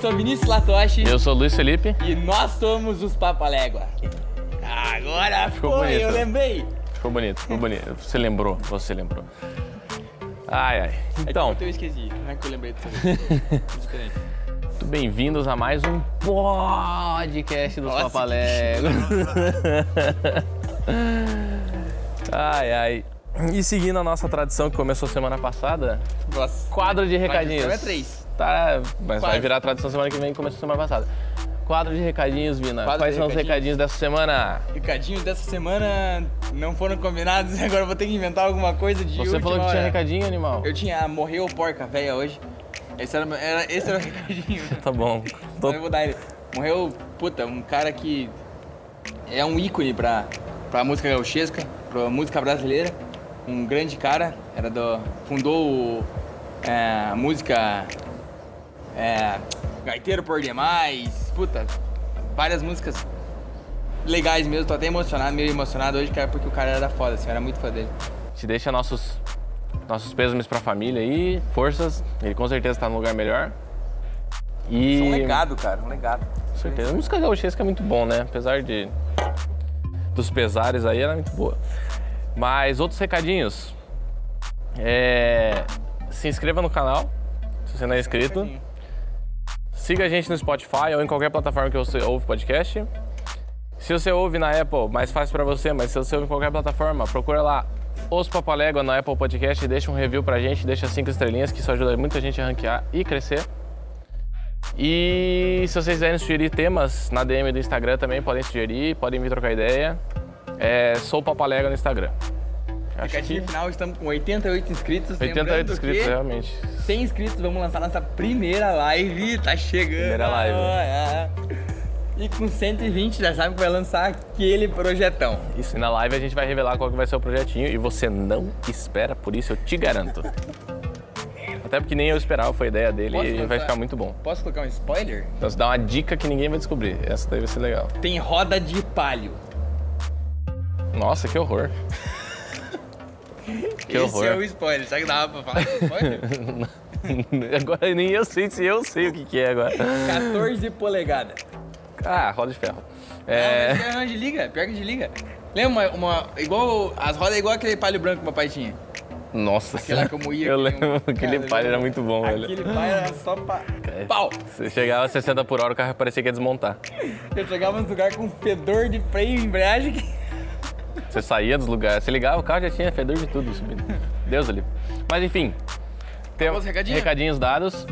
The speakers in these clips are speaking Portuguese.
sou Vinícius Latoshi Eu sou o Luiz Felipe. e nós somos os Papalégua. Agora Ficou foi, bonito. eu lembrei. Ficou bonito, ficou bonito. Você lembrou, você lembrou. Ai, ai. Então, Eu esqueci, não é que eu lembrei disso. Diferente. muito bem-vindos a mais um podcast dos Nossa, Papaléguas. ai, ai. E seguindo a nossa tradição que começou semana passada, Nossa. quadro de recadinhos. É três. Tá, mas vai Quase. virar tradição semana que vem, começou semana passada. Quadro de recadinhos, Vina. Quadro Quais são os recadinhos. recadinhos dessa semana? Recadinhos dessa semana não foram combinados, agora vou ter que inventar alguma coisa de Você falou que tinha hora. recadinho, animal. Eu tinha morreu porca velha hoje. Esse era, era- esse era o recadinho. Tá bom. Tô- Então eu vou dar ele. Morreu, puta, um cara que é um ícone pra, pra música gauchesca, pra música brasileira. Um grande cara, era do. fundou é, a música é, Gaiteiro por Demais, puta, várias músicas legais mesmo, tô até emocionado, meio emocionado hoje, cara, porque o cara era foda, assim, eu era muito fã dele. Te deixa nossos, nossos pêsames pra família aí, forças. Ele com certeza tá num lugar melhor. E. Um legado, cara, um legado. Com certeza. A música gauchesca é muito bom, né? Apesar de. dos pesares aí, ela é muito boa. Mas outros recadinhos. É. Se inscreva no canal, se você não é inscrito. Siga a gente no Spotify ou em qualquer plataforma que você ouve podcast. Se você ouve na Apple, mais fácil pra você, mas se você ouve em qualquer plataforma, procura lá Os Papalégua na Apple Podcast e deixa um review pra gente, deixa cinco estrelinhas, que isso ajuda muita gente a ranquear e crescer. E se vocês quiserem sugerir temas na DM do Instagram também, podem sugerir, podem vir trocar ideia. É, sou o Papalégua no Instagram. Recadinho que final, estamos com 88 inscritos. 88 lembrando inscritos, realmente. 100 inscritos, vamos lançar nossa primeira live. Tá chegando. Primeira live. É. E com 120 já sabe que vai lançar aquele projetão. Isso, e na live a gente vai revelar qual que vai ser o projetinho e você não espera, por isso eu te garanto. Até porque nem eu esperava, foi ideia dele Posso e vai ficar muito bom. Posso colocar um spoiler? Então você dá uma dica que ninguém vai descobrir. Essa daí vai ser legal. Tem roda de palio. Nossa, que horror. Que Esse horror. é o spoiler. Será que dava pra falar spoiler? agora nem eu sei se eu sei o que, que é agora. 14 polegadas. Ah, roda de ferro. É. É. Não, mas é de liga, pior que de liga. Lembra uma, uma- igual, as rodas é igual aquele palio branco que o papai tinha. Nossa Aquele lá que eu moía. Eu nem um- lembro, aquele Cara, eu era lembro. muito bom, velho. Aquele pai era só pra... Pau! Você chegava a 60 por hora, o carro parecia que ia desmontar. Eu chegava nos lugares com fedor de freio e embreagem que... Você saía dos lugares, você ligava o carro já tinha fedor de tudo subindo. Deus ali. Mas enfim, tem Vamos, recadinho? recadinhos dados.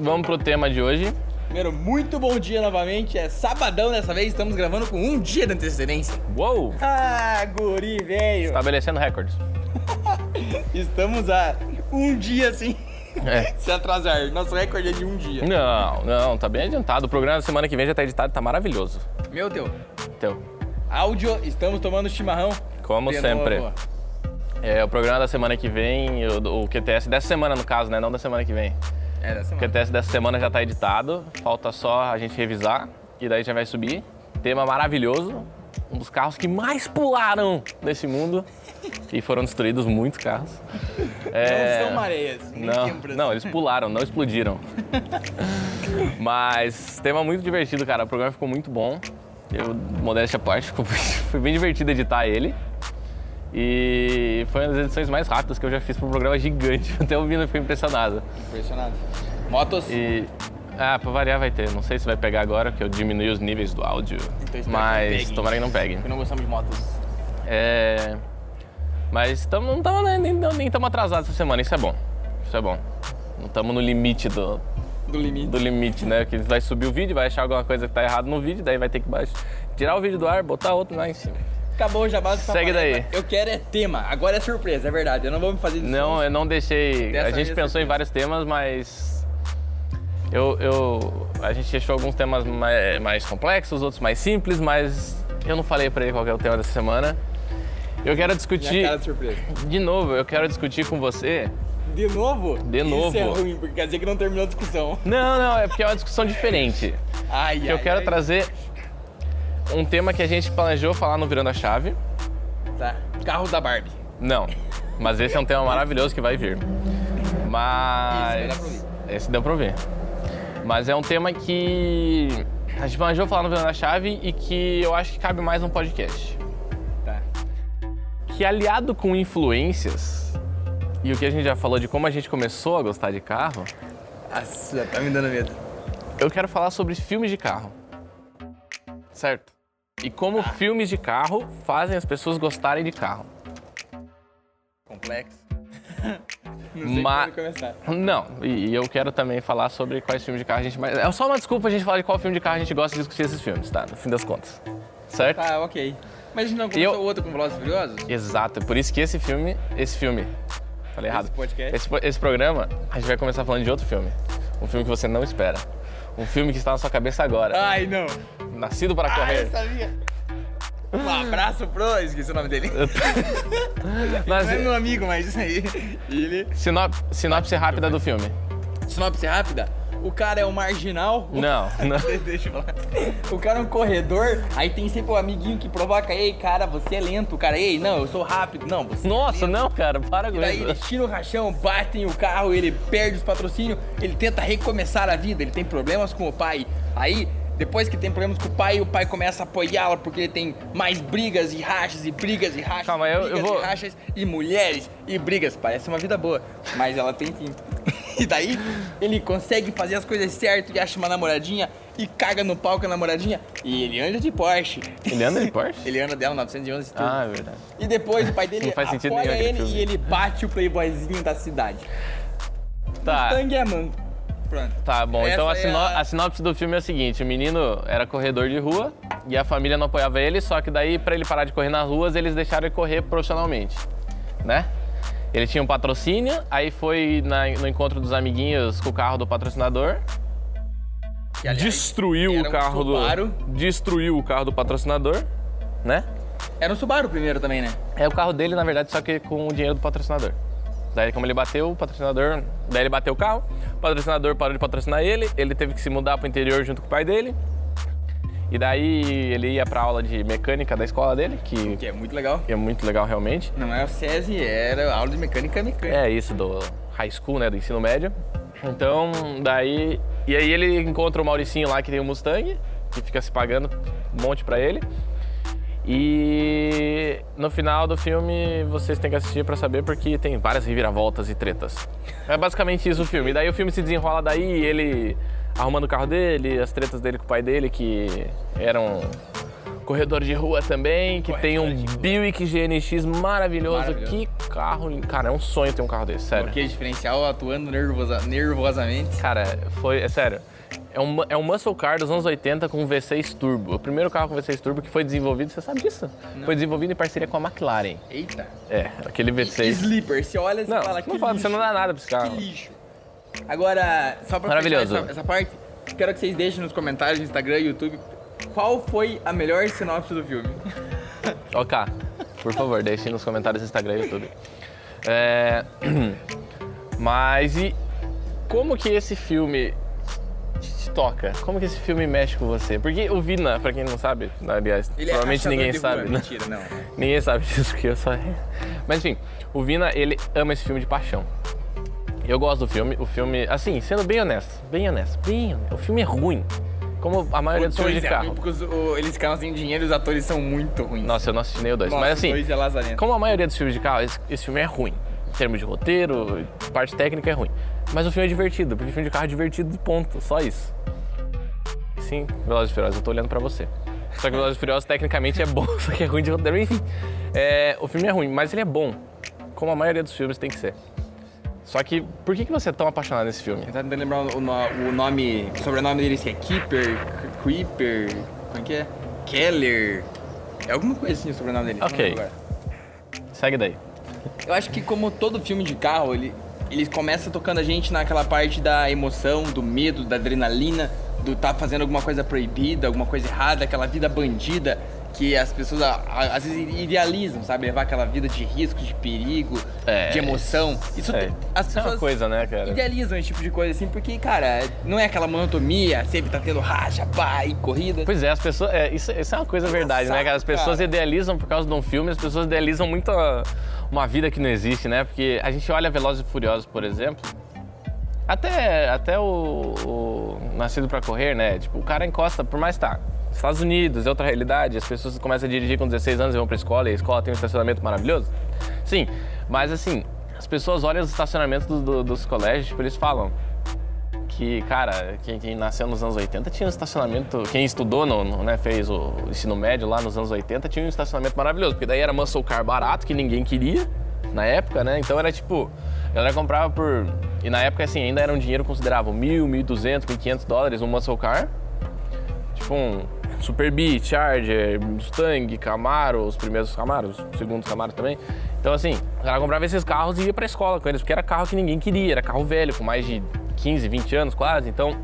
Vamos pro tema de hoje. Primeiro, muito bom dia novamente. É sabadão dessa vez, estamos gravando com um dia de antecedência. Uou! Ah, guri, velho. Estabelecendo recordes. Estamos a um dia assim, É. se atrasar. Nosso recorde é de um dia. Não, não, tá bem adiantado. O programa da semana que vem já tá editado, tá maravilhoso. Meu Deus. Então, Áudio, estamos tomando chimarrão. como De sempre. novo. É, o programa da semana que vem, o, o QTS dessa semana no caso, né? Não da semana que vem. É, da O semana. QTS dessa semana já tá editado, falta só a gente revisar e daí já vai subir. Tema maravilhoso, um dos carros que mais pularam nesse mundo e foram destruídos muitos carros. É, Não são mareias. nem Não, não, eles pularam, não explodiram. Mas tema muito divertido, cara. O programa ficou muito bom. Eu, modéstia à parte, foi bem divertido editar ele. E foi uma das edições mais rápidas que eu já fiz para um programa gigante. Até ouvindo eu fiquei impressionado. Impressionado. Motos. E. Ah, pra variar vai ter. Não sei se vai pegar agora, porque eu diminui os níveis do áudio. Então que mas pegue. tomara que não pegue. Porque não gostamos de motos. É. Mas tamo, não estamos nem, nem, nem tamo atrasados essa semana, isso é bom. Isso é bom. Não estamos no limite do, Do limite. do limite, né? Que vai subir o vídeo, vai achar alguma coisa que tá errado no vídeo, daí vai ter que baixar, tirar o vídeo do ar, botar outro lá em cima. Acabou o jabá Segue daí. Eu quero é tema. Agora é surpresa, é verdade. Eu não vou me fazer Não, eu não deixei. Dessa a gente vez pensou é em vários temas, mas. Eu, eu, a gente achou alguns temas mais, mais complexos, outros mais simples, mas eu não falei pra ele qual é o tema dessa semana. Eu quero Minha discutir, cara de surpresa. de novo, eu quero discutir com você. De novo? De Isso novo. é ruim, porque quer dizer que não terminou a discussão. Não, não, é porque é uma discussão diferente. Ai, Que ai, eu quero ai. trazer um tema que a gente planejou falar no Virando a Chave. Tá. Carros da Barbie. Não, mas esse é um tema maravilhoso que vai vir. Mas. Esse vai pra. Esse deu pra ouvir. Mas é um tema que a gente planejou falar no Virando a Chave e que eu acho que cabe mais num podcast. Tá. Que aliado com influências e o que a gente já falou de como a gente começou a gostar de carro, Nossa, tá me dando medo. eu quero falar sobre filmes de carro. Certo? E como filmes de carro fazem as pessoas gostarem de carro. Complexo. Não sei Ma- começar. Não, e eu quero também falar sobre quais filmes de carro a gente mais. É só uma desculpa a gente falar de qual filme de carro a gente gosta de discutir esses filmes, tá? No fim das contas. Certo? Tá, ok. Mas a gente não começou Eu- o outro com Velozes e Furiosos? Exato, é por isso que esse filme. Esse filme. Falei errado. Esse podcast? Esse, esse programa, a gente vai começar falando de outro filme. Um filme que você não espera. Um filme que está na sua cabeça agora. Ai, não. Nascido para Ah, eu correr. sabia. Um abraço pro... Esqueci o nome dele. Mas, Não é meu amigo, mas isso aí. Ele... sinop- sinopse rápida do filme. Sinopse rápida. O cara é um marginal. Não, não. Deixa eu falar. O cara é um corredor, aí tem sempre o amiguinho que provoca, ei, cara, você é lento, o cara, ei, não, eu sou rápido. Não, você é Nossa, lento. não, cara, para com E daí eles isso. tiram o rachão, batem o carro, ele perde os patrocínios, ele tenta recomeçar a vida, ele tem problemas com o pai. Aí, depois que tem problemas com o pai, o pai começa a apoiá-lo porque ele tem mais brigas e rachas e brigas e rachas. Calma, eu- brigas eu vou- e rachas e mulheres e brigas. Parece uma vida boa, mas ela tem fim. E daí ele consegue fazer as coisas certo e acha uma namoradinha e caga no pau com a namoradinha e ele anda de Porsche. Ele anda de Porsche? Ele anda dela 911 e tudo. Ah, é verdade. E depois o pai dele apoia ele filme. e ele bate o playboyzinho da cidade. Tá. Mustang é manco. Pronto. Tá bom, então a, Essa é sino- a- a sinopse do filme é o seguinte: o menino era corredor de rua e a família não apoiava ele, só que daí, pra ele parar de correr nas ruas, eles deixaram ele correr profissionalmente, né? Ele tinha um patrocínio, aí foi na- no encontro dos amiguinhos com o carro do patrocinador, Que, aliás, destruiu o um carro Subaru. do. Destruiu o carro do patrocinador, né? Era um Subaru primeiro também, né? É o carro dele, na verdade, só que com o dinheiro do patrocinador. Daí, como ele bateu, o patrocinador. Daí, ele bateu o carro, o patrocinador parou de patrocinar ele, ele teve que se mudar pro interior junto com o pai dele. E daí, ele ia pra aula de mecânica da escola dele, que Que é muito legal. é muito legal realmente. Não é o SESI, era aula de mecânica mecânica. É isso, do high school, né, do ensino médio. Então, daí. E aí, ele encontra o Mauricinho lá que tem o Mustang, que fica se pagando um monte pra ele. E no final do filme vocês têm que assistir pra saber porque tem várias reviravoltas e tretas. É basicamente isso o filme. E daí o filme se desenrola daí, ele arrumando o carro dele, as tretas dele com o pai dele, que eram corredor de rua também, que tem um Buick GNX maravilhoso. Maravilhoso. Que carro, cara, é um sonho ter um carro desse, sério. Bloqueio diferencial atuando nervosa, nervosamente. Cara, foi, é sério. É um, é um muscle car dos anos 80 com V6 turbo. O primeiro carro com V6 turbo que foi desenvolvido, você sabe disso? Foi desenvolvido em parceria com a McLaren. Eita. É, aquele E V6. Sleeper, você olha e Não, fala que não fala, você não dá nada pra esse Que carro. lixo. Agora, só pra Maravilhoso. essa, essa parte, quero que vocês deixem nos comentários no Instagram e YouTube qual foi a melhor sinopse do filme. Ok, por favor, deixem nos comentários no Instagram e YouTube. É, Mas e como que esse filme te toca? Como que esse filme mexe com você? Porque o Vina, pra quem não sabe, aliás, Ele é provavelmente rachador ninguém sabe, né? Mentira, não. Ninguém sabe disso, porque eu só. Mas enfim, o Vina, ele ama esse filme de paixão. Eu gosto do filme. O filme, assim, sendo bem honesto, bem honesto, bem honesto. O filme é ruim. Como a maioria dos filmes de é carro. ruim porque os- o- eles ficaram sem dinheiro e os atores são muito ruins. Nossa, eu não assisti nem o dois. Nossa, Mas assim, dois é como a maioria dos filmes de carro, esse, esse filme é ruim. Em termos de roteiro, parte técnica é ruim. Mas o filme é divertido, porque filme de carro é divertido, ponto. Só isso. Sim, Velozes e Furiosos, eu tô olhando pra você. Só que Velozes e Furiosos tecnicamente é bom, só que é ruim de roteiro. Enfim, é, o filme é ruim, mas ele é bom. Como a maioria dos filmes tem que ser. Só que, por que, que você é tão apaixonado nesse filme? Eu tava tentando lembrar o, no- o nome, o sobrenome deles que é Keeper, Creeper, como é que é? Keller. É alguma coisa assim o sobrenome deles. não Ok. Segue daí. Eu acho que como todo filme de carro, ele, ele começa tocando a gente naquela parte da emoção, do medo, da adrenalina, do tá fazendo alguma coisa proibida, alguma coisa errada, aquela vida bandida que as pessoas às vezes idealizam, sabe? Levar aquela vida de risco, de perigo, É. de emoção. Isso, É, as isso é uma pessoas coisa, né, cara? idealizam esse tipo de coisa assim, porque, cara, não é aquela monotonia, sempre tá tendo racha, pá, e corrida. Pois é, as pessoas. é, isso, isso é uma coisa verdade, né, cara? As pessoas cara. idealizam por causa de um filme, as pessoas idealizam muito uma vida que não existe, né? Porque a gente olha Velozes e Furiosos, por exemplo, Até, até o, o Nascido pra Correr, né? Tipo, o cara encosta, por mais tá. Estados Unidos é outra realidade, as pessoas começam a dirigir com 16 anos e vão pra escola, e a escola tem um estacionamento maravilhoso. Sim, mas assim, as pessoas olham os estacionamentos do- do- dos colégios, tipo, eles falam que, cara, quem, quem nasceu nos anos 80 tinha um estacionamento, quem estudou, no, no, né, fez o ensino médio lá nos anos 80, tinha um estacionamento maravilhoso, porque daí era muscle car barato, que ninguém queria na época, né? Então era tipo, a galera comprava por... E na época, assim, ainda era um dinheiro considerável, mil, mil duzentos, mil quinhentos dólares um muscle car. Tipo um Super Charger, Mustang, Camaro, os primeiros Camaros, os segundos Camaros também. Então, assim, o cara comprava esses carros e ia pra escola com eles, porque era carro que ninguém queria, era carro velho, com mais de 15, 20 anos quase. Então,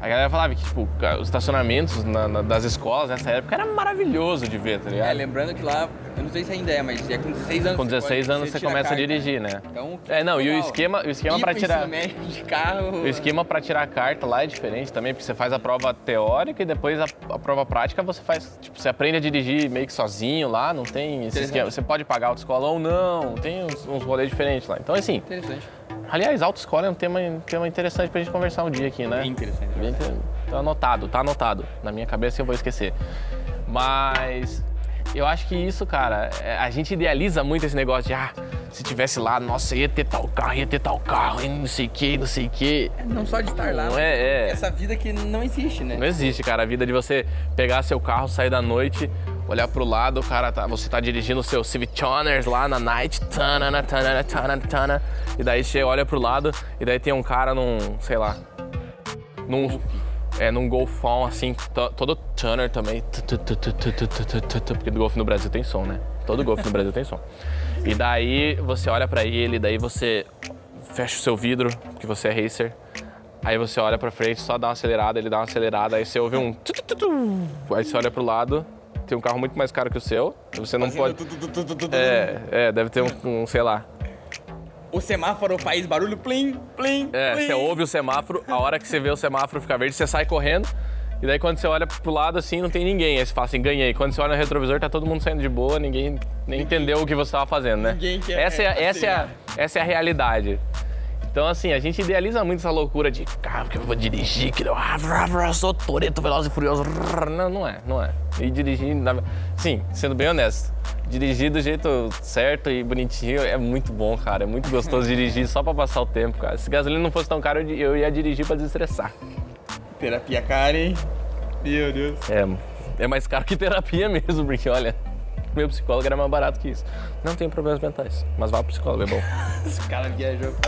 a galera falava que, tipo, os estacionamentos na- na- das escolas nessa época era maravilhoso de ver, tá É, ligado? lembrando que lá, eu não sei se ainda é, mas é com 16 anos. Com você 16 pode- anos você tira começa a carta, dirigir, né? Então, É, não, e o legal. esquema, o esquema pro tirar. de carro. O esquema para tirar a carta lá é diferente também, porque você faz a prova teórica e depois a, a prova prática você faz, tipo, você aprende a dirigir meio que sozinho lá, não tem esse esquema. Você pode pagar autoescola ou não, tem uns, uns rolês diferentes lá. Então, assim, Interessante. Aliás, autoescola é um tema, um tema interessante pra gente conversar um dia aqui, né? Bem interessante. é Bem verdade. inter- Tá anotado, tá anotado. Na minha cabeça eu vou esquecer. Mas eu acho que isso, cara, é, a gente idealiza muito esse negócio de, ah, se tivesse lá, nossa, ia ter tal carro, ia ter tal carro, e não sei o que, não sei o que. Não só de estar lá, Não é, é. essa vida que não existe, né? Não existe, cara, a vida de você pegar seu carro, sair da noite, olhar pro lado, o cara tá, você tá dirigindo o seu Civic Toners lá na night, tanana, tanana, tanana, tanana, e daí você olha pro lado e daí tem um cara num, sei lá, num é num golfão assim, todo Tuner também, porque do golfe no Brasil tem som, né? Todo golfe no Brasil tem som. E daí você olha para ele, daí você fecha o seu vidro, porque você é racer. Aí você olha para frente, só dá uma acelerada, ele dá uma acelerada, aí você ouve um aí você olha pro lado, tem um carro muito mais caro que o seu. Você não Fazendo pode. tu, tu, tu, tu, tu, tu, tu. É, é, deve ter um, um, sei lá. O semáforo faz barulho plim, plim, É, plim. você ouve o semáforo, a hora que você vê o semáforo ficar verde, você sai correndo. E daí quando você olha pro lado assim, não tem ninguém. Aí você fala assim, ganhei. Quando você olha no retrovisor, tá todo mundo saindo de boa, ninguém nem entendeu o que você tava fazendo, né? Ninguém quer essa, é, essa, é a, essa é a realidade. Então, assim, a gente idealiza muito essa loucura de carro que eu vou dirigir, que eu, ah, eu sou Toreto Veloz e Furioso. Não, não é, não é. E dirigir, sim, sendo bem honesto, dirigir do jeito certo e bonitinho é muito bom, cara. É muito gostoso dirigir só pra passar o tempo, cara. Se gasolina não fosse tão caro, eu ia dirigir pra desestressar. Terapia cara, hein? Meu Deus. É, é mais caro que terapia mesmo, porque olha, meu psicólogo era mais barato que isso. Não tenho problemas mentais, mas vá pro psicólogo, é bom. Esse cara viajou.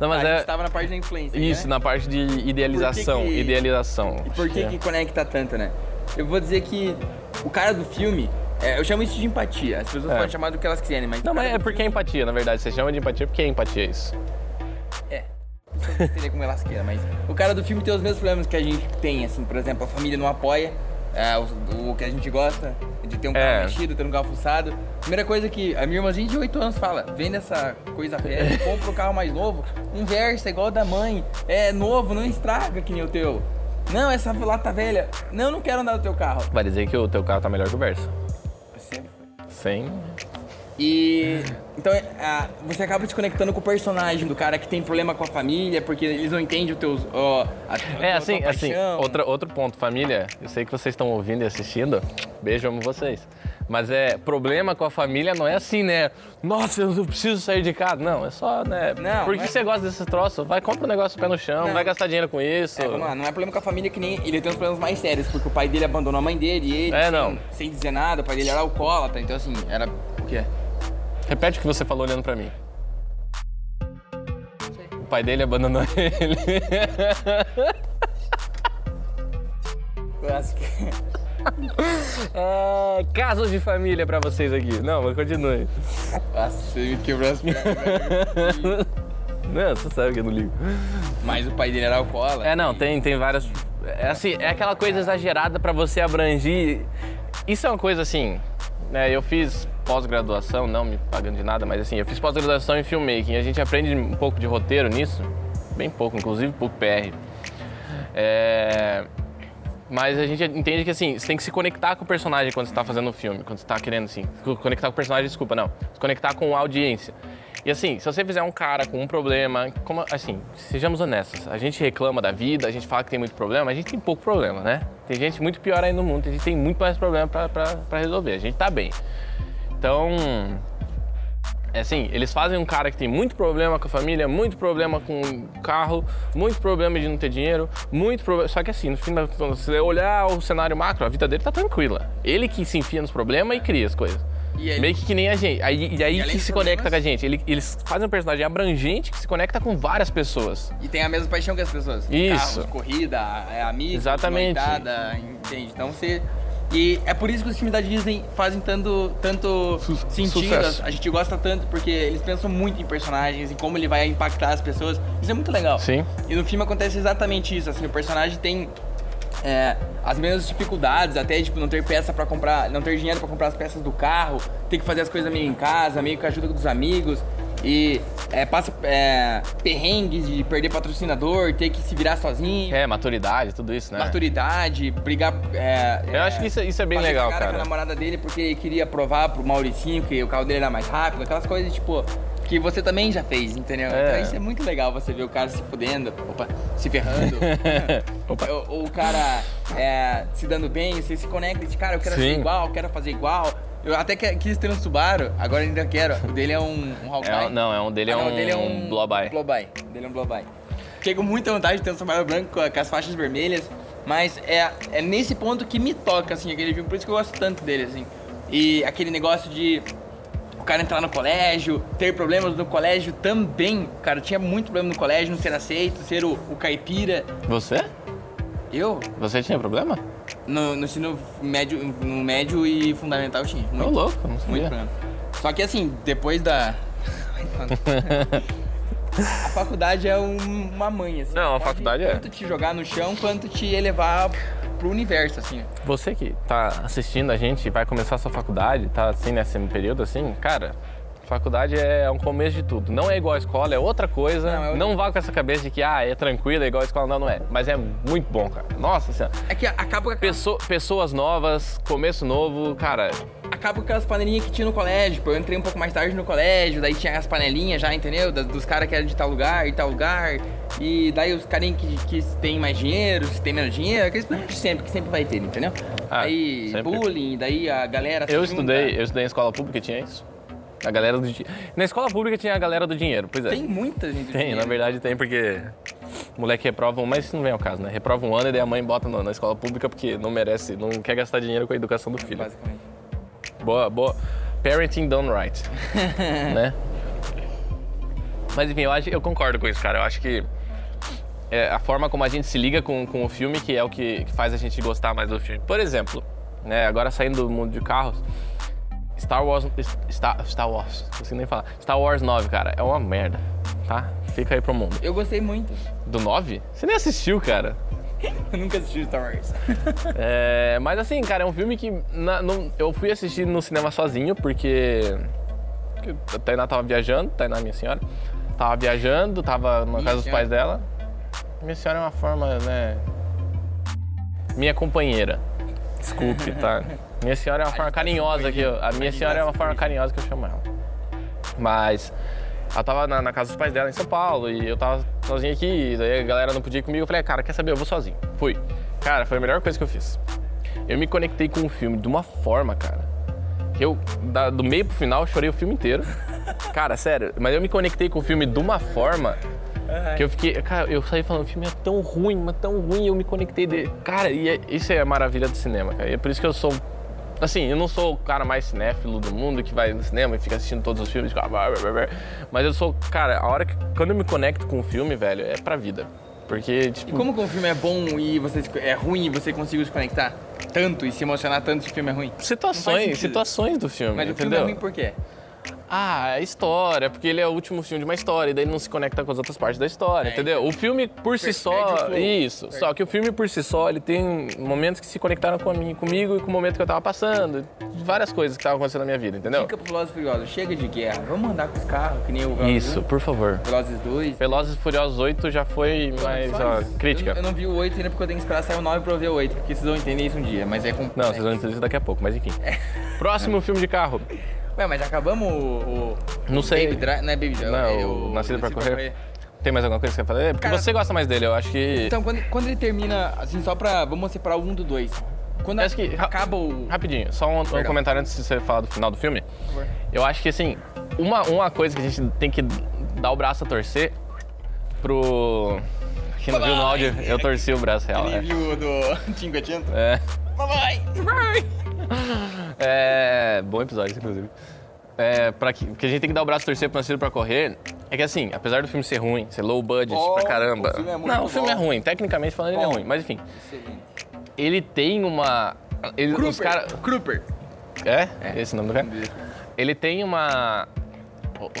Não, mas a é. gente tava na parte da influência. Isso, né? na parte de idealização. Por que que- Idealização. E por que Acho que conecta tanto, né? Eu vou dizer que o cara do filme, é, eu chamo isso de empatia. As pessoas É. podem chamar do que elas quiserem, mas. Não, mas é porque é empatia, na verdade. Você chama de empatia porque é empatia isso. É. Não como elas queiram, mas o cara do filme tem os mesmos problemas que a gente tem, assim, por exemplo, a família não apoia é, o, o que a gente gosta, de ter um carro É. mexido, ter um carro fuçado. Primeira coisa que a minha irmãzinha de 8 anos fala, vende essa coisa velha, compra um carro mais novo, um Versa igual o da mãe, é novo, não estraga que nem o teu. Não, essa lata velha, não, não quero andar no teu carro. Vai dizer que o teu carro tá melhor que o Versa. Sempre foi. Sem. E então é, ah, você acaba se conectando com o personagem do cara que tem problema com a família, porque eles não entendem os teus. ó, a, a É, tua assim, assim, outra, outro ponto, família. Eu sei que vocês estão ouvindo e assistindo. Beijo, amo vocês. Mas é, problema com a família não é assim, né? Nossa, eu preciso sair de casa. Não, é só, né? Não, Por que é- você gosta desse troço? Vai, compra um negócio pé no chão, Não. vai gastar dinheiro com isso. É, vamos lá, não é problema com a família que nem. Ele tem uns problemas mais sérios, porque o pai dele abandonou a mãe dele e ele, É, sem, não. sem dizer nada, o pai dele era alcoólatra, então assim, era. O quê? Repete o que você falou olhando pra mim. O pai dele abandonou ele. É, casos de família pra vocês aqui. Não, mas continue. Nossa, você me quebrou as pernas. Não, você sabe que eu não ligo. Mas o pai dele era alcoólatra. É, não, tem, tem várias. É assim, é aquela coisa exagerada pra você abranger. Isso é uma coisa assim, né? Eu fiz pós-graduação, não me pagando de nada, mas assim, eu fiz pós-graduação em filmmaking. A gente aprende um pouco de roteiro nisso, bem pouco, inclusive pouco PR. É, Mas a gente entende que assim, você tem que se conectar com o personagem quando você tá fazendo o filme, quando você tá querendo assim, co- conectar com o personagem, desculpa, não, se conectar com a audiência. E assim, se você fizer um cara com um problema, como assim, sejamos honestos, a gente reclama da vida, a gente fala que tem muito problema, a gente tem pouco problema, né? Tem gente muito pior aí no mundo, a gente tem muito mais problema pra resolver, a gente tá bem. Então, é assim, eles fazem um cara que tem muito problema com a família, muito problema com o carro, muito problema de não ter dinheiro, muito problema. Só que assim, no fim da se você olhar o cenário macro, a vida dele tá tranquila. Ele que se enfia nos problemas e cria as coisas. E ele- Meio que que nem a gente. Aí, e aí E que se conecta com a gente. Ele- eles fazem um personagem abrangente que se conecta com várias pessoas. E tem a mesma paixão que as pessoas. Isso. Carros, corrida, é, amigos, Exatamente. noitada, entende? Então você... E é por isso que os filmes da Disney fazem tanto, tanto Su- sentido. sucesso. A gente gosta tanto porque eles pensam muito em personagens, em como ele vai impactar as pessoas. Isso é muito legal. Sim. E no filme acontece exatamente isso. Assim, o personagem tem é, as mesmas dificuldades, até tipo não ter peça pra comprar, não ter dinheiro pra comprar as peças do carro, ter que fazer as coisas meio em casa, meio com a ajuda dos amigos e é, passa é, perrengues de perder patrocinador, ter que se virar sozinho, É, maturidade, tudo isso, né? maturidade, brigar. é, Eu acho que isso, isso é bem legal, cara. com a namorada dele porque queria provar pro Mauricinho que o carro dele era mais rápido, aquelas coisas tipo que você também já fez, entendeu? É. Então isso é muito legal você ver o cara se fudendo, opa, se ferrando. Opa. ou, o cara é, se dando bem, você se conecta e diz, cara, eu quero ser Sim. igual, eu quero fazer igual. Eu até quis ter um Subaru, agora ainda quero. O dele é um, um Hawkeye. É, não, é um dele é Ah, não, um, dele é um. O dele é um Blowby. Fiquei com muita vontade de ter um Subaru branco com as faixas vermelhas, mas é, é nesse ponto que me toca, assim, aquele filme. Por isso que eu gosto tanto dele, assim. E aquele negócio de o cara entrar no colégio, ter problemas no colégio também. Cara, tinha muito problema no colégio, não ser aceito, ser o, o caipira. Você? Eu, Você tinha problema? No, no ensino médio, no médio e fundamental, tinha. Ô, Muito, louco, não muito sabia. problema. Só que assim, depois da. A faculdade é um- uma mãe, assim. Não, a faculdade é. Tanto te jogar no chão quanto te elevar pro universo, assim. Você que tá assistindo a gente, vai começar a sua faculdade, tá assim nesse período assim, cara, faculdade é um começo de tudo. Não é igual a escola, é outra coisa. Não, é outra Não vá com essa cabeça de que, ah, é tranquilo, é igual a escola. Não, não é. Mas é muito bom, cara. Nossa senhora. É que acaba com, Pesso- pessoas novas, começo novo, cara. acaba com aquelas panelinhas que tinha no colégio. Pô, eu entrei um pouco mais tarde no colégio, daí tinha as panelinhas já, entendeu? Dos caras que eram de tal lugar e tal lugar. E daí os carinhos que, que têm mais dinheiro, se tem menos dinheiro, aqueles problemas de sempre, que sempre vai ter, entendeu? Ah, aí sempre. bullying, daí a galera Eu junta. estudei, eu estudei em escola pública e tinha isso. A galera do di- Na escola pública tinha a galera do dinheiro, pois é. Tem muita gente. Tem, na verdade tem, porque moleque reprova um, mas isso não vem ao caso, né? Reprova um ano e daí a mãe bota no- na escola pública porque não merece, não quer gastar dinheiro com a educação do filho. Basicamente. Boa, boa. Parenting done right. né? Mas enfim, eu, acho, eu concordo com isso, cara. Eu acho que é a forma como a gente se liga com, com o filme que é o que, que faz a gente gostar mais do filme. Por exemplo, né, agora saindo do mundo de carros, Star Wars. Star, Star Wars, não consigo nem falar. Star Wars 9, cara, é uma merda, tá? Fica aí pro mundo. Eu gostei muito. Do 9? Você nem assistiu, cara. Eu nunca assisti Star Wars. É, mas assim, cara, é um filme que na- não- eu fui assistir no cinema sozinho, porque a Tainá tava viajando, Tainá, minha senhora, tava viajando, tava na casa dos pais dela. Minha senhora é uma forma, né? Minha companheira. Desculpe, tá? Minha senhora é uma forma carinhosa que eu, a minha senhora é uma forma carinhosa que eu chamo ela. Mas ela tava na, na casa dos pais dela em São Paulo e eu tava sozinho aqui, daí a galera não podia ir comigo. Eu falei, "Ah, cara, quer saber? Eu vou sozinho. Fui. Cara, foi a melhor coisa que eu fiz. Eu me conectei com o filme de uma forma, cara. Que eu, da- do meio pro final, eu chorei o filme inteiro. Cara, sério, mas eu me conectei com o filme de uma forma que eu fiquei. Cara, eu saí falando, o filme é tão ruim, mas tão ruim, eu me conectei dele. Cara, e é- isso é a maravilha do cinema, cara. E é por isso que eu sou. Assim, eu não sou o cara mais cinéfilo do mundo que vai no cinema e fica assistindo todos os filmes, mas eu sou, cara, a hora que. Quando eu me conecto com o filme, velho, é pra vida. Porque, tipo. E como que um filme é bom e você é ruim e você conseguiu se conectar tanto e se emocionar tanto se o filme é ruim? Situações, situações do filme, Mas o filme entendeu? é ruim por quê? Ah, a história, porque ele é o último filme de uma história, e daí ele não se conecta com as outras partes da história, É, entendeu? O filme por si só. Isso. Só que o filme por si só, ele tem momentos que se conectaram com mim- comigo e com o momento que eu tava passando. Várias coisas que estavam acontecendo na minha vida, entendeu? Fica pro Velozes Furiosos, chega de guerra, vamos andar com os carros, que nem o Velozes Isso, 1, por favor. Velozes 2. Velozes Furiosos 8 já foi mais, ó, crítica. Eu, eu não vi o 8 ainda porque eu tenho que esperar sair o 9 pra eu ver o 8, porque vocês vão entender isso um dia, mas é com... Não, vocês vão entender isso daqui a pouco, mas enfim. Próximo filme de carro. Ué, mas já acabamos o. o Não sei. Baby Drive. Não é Baby Drive. Não, é o Nascido pra Correr. Tem mais alguma coisa que você quer fazer? Porque Cara- você gosta mais dele, eu acho que. Então, quando, quando ele termina, assim, só pra. Vamos separar o um do dois. Quando Acho que- acaba o. Rapidinho, só um, um comentário antes de você falar do final do filme. favor. Eu acho que assim, uma, uma coisa que a gente tem que dar o braço a torcer pro. Quem não viu no áudio, eu torci o braço real. Ele É. viu o do 500? É. Vai! É, Bom episódio, inclusive. É, pra que, que a gente tem que dar o braço a torcer pro Nascido pra Correr é que assim, apesar do filme ser ruim, ser low budget Oh, pra caramba. o filme é muito não, o filme é bom. ruim, tecnicamente falando, ele é Bom. ruim. Mas enfim, Excelente. ele tem uma. Ele, os Kruper. cara, Kruper. é? Esse o nome do cara? Ele tem uma.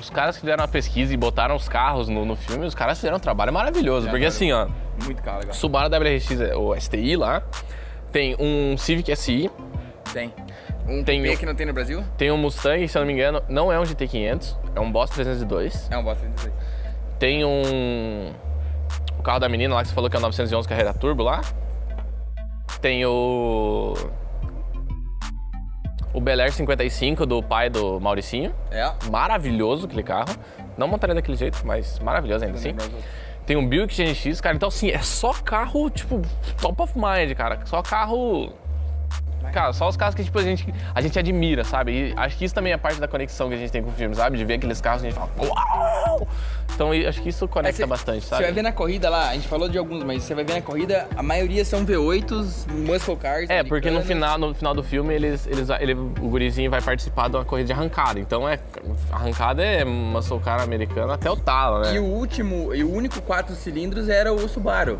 Os caras que fizeram uma pesquisa e botaram os carros no, no filme, os caras fizeram um trabalho maravilhoso. Porque assim, ó, Muito caro, legal. Subaru WRX, é o STI lá, tem um Civic SI, Tem. Um Tem o- que não tem no Brasil? tem um Mustang, se eu não me engano, não é um GT500, é um Boss 302. É um disso aí. Tem um. O carro da menina lá que você falou que é o 911 carreira turbo lá. Tem o. O Bel Air 55 do pai do Mauricinho. É. Maravilhoso aquele carro. Não montaria daquele jeito, mas maravilhoso ainda assim. Tem um Buick GNX, cara. Então, assim, é só carro, tipo, top of mind, cara. Só carro. Só os carros que, tipo, a gente, a gente admira, sabe? E acho que isso também é parte da conexão que a gente tem com o filme, sabe? De ver aqueles carros que a gente fala, uau! Então, e acho que isso conecta Você- bastante, Você sabe? vai ver na corrida lá, a gente falou de alguns, mas você vai ver na corrida, a maioria são V8s, muscle cars. É, porque no final, no final do filme, eles, eles, ele, o gurizinho vai participar de uma corrida de arrancada. Então, é, arrancada é uma cara americana até o talo, né? E o último, e o único quatro cilindros era o Subaru.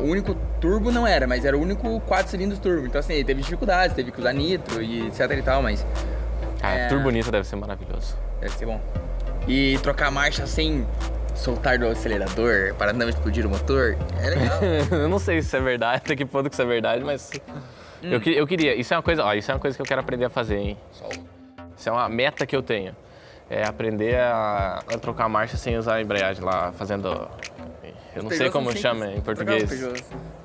O único turbo não era, mas era o único quatro cilindros turbo. Então assim, teve dificuldades, teve que usar nitro e etc e tal, mas Cara, é. turbonita deve ser maravilhoso. deve ser bom. E trocar marcha sem soltar do acelerador para não explodir o motor, é legal. eu não sei se isso é verdade, até que ponto que isso é verdade, mas. Eu, que- eu queria. Isso é uma coisa. Ó, isso é uma coisa que eu quero aprender a fazer, hein? Isso é uma meta que eu tenho. É aprender a, a trocar marcha sem usar a embreagem lá, fazendo. Eu não sei como chama em português.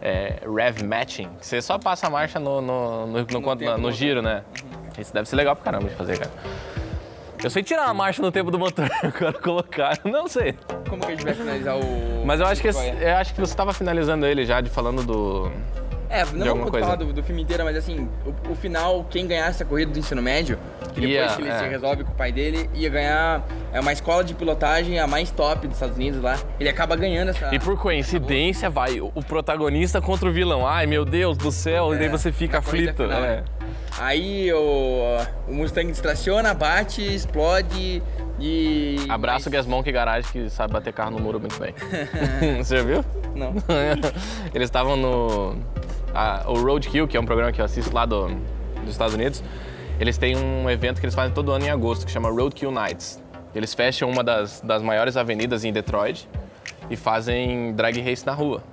É rev matching. Você só passa a marcha no, no, no, no, no giro, né? Isso deve ser legal pra caramba de fazer, cara. Eu sei tirar a marcha no tempo do motor, eu quero colocar, não sei. Como que a gente vai finalizar o. Mas eu acho que, é? eu acho que você estava finalizando ele já, de falando do. É, não vou coisa. falar do, do filme inteiro, mas assim, o, o final, quem ganhasse a corrida do ensino médio, que depois que ele é. se resolve com o pai dele, ia ganhar é uma escola de pilotagem a mais top dos Estados Unidos lá. Ele acaba ganhando essa. E por coincidência, vai o protagonista contra o vilão. Ai, meu Deus do céu, e daí É, você fica aflito. final, é. né? Aí o, o Mustang distraciona, bate, explode e. Abraço o mas- Gas Monkey Garage que sabe bater carro no muro muito bem. você já viu? Não. Eles estavam no. A- o Roadkill, que é um programa que eu assisto lá do, dos Estados Unidos. Eles têm um evento que eles fazem todo ano em agosto, que chama Roadkill Nights. Eles fecham uma das, das maiores avenidas em Detroit e fazem drag race na rua.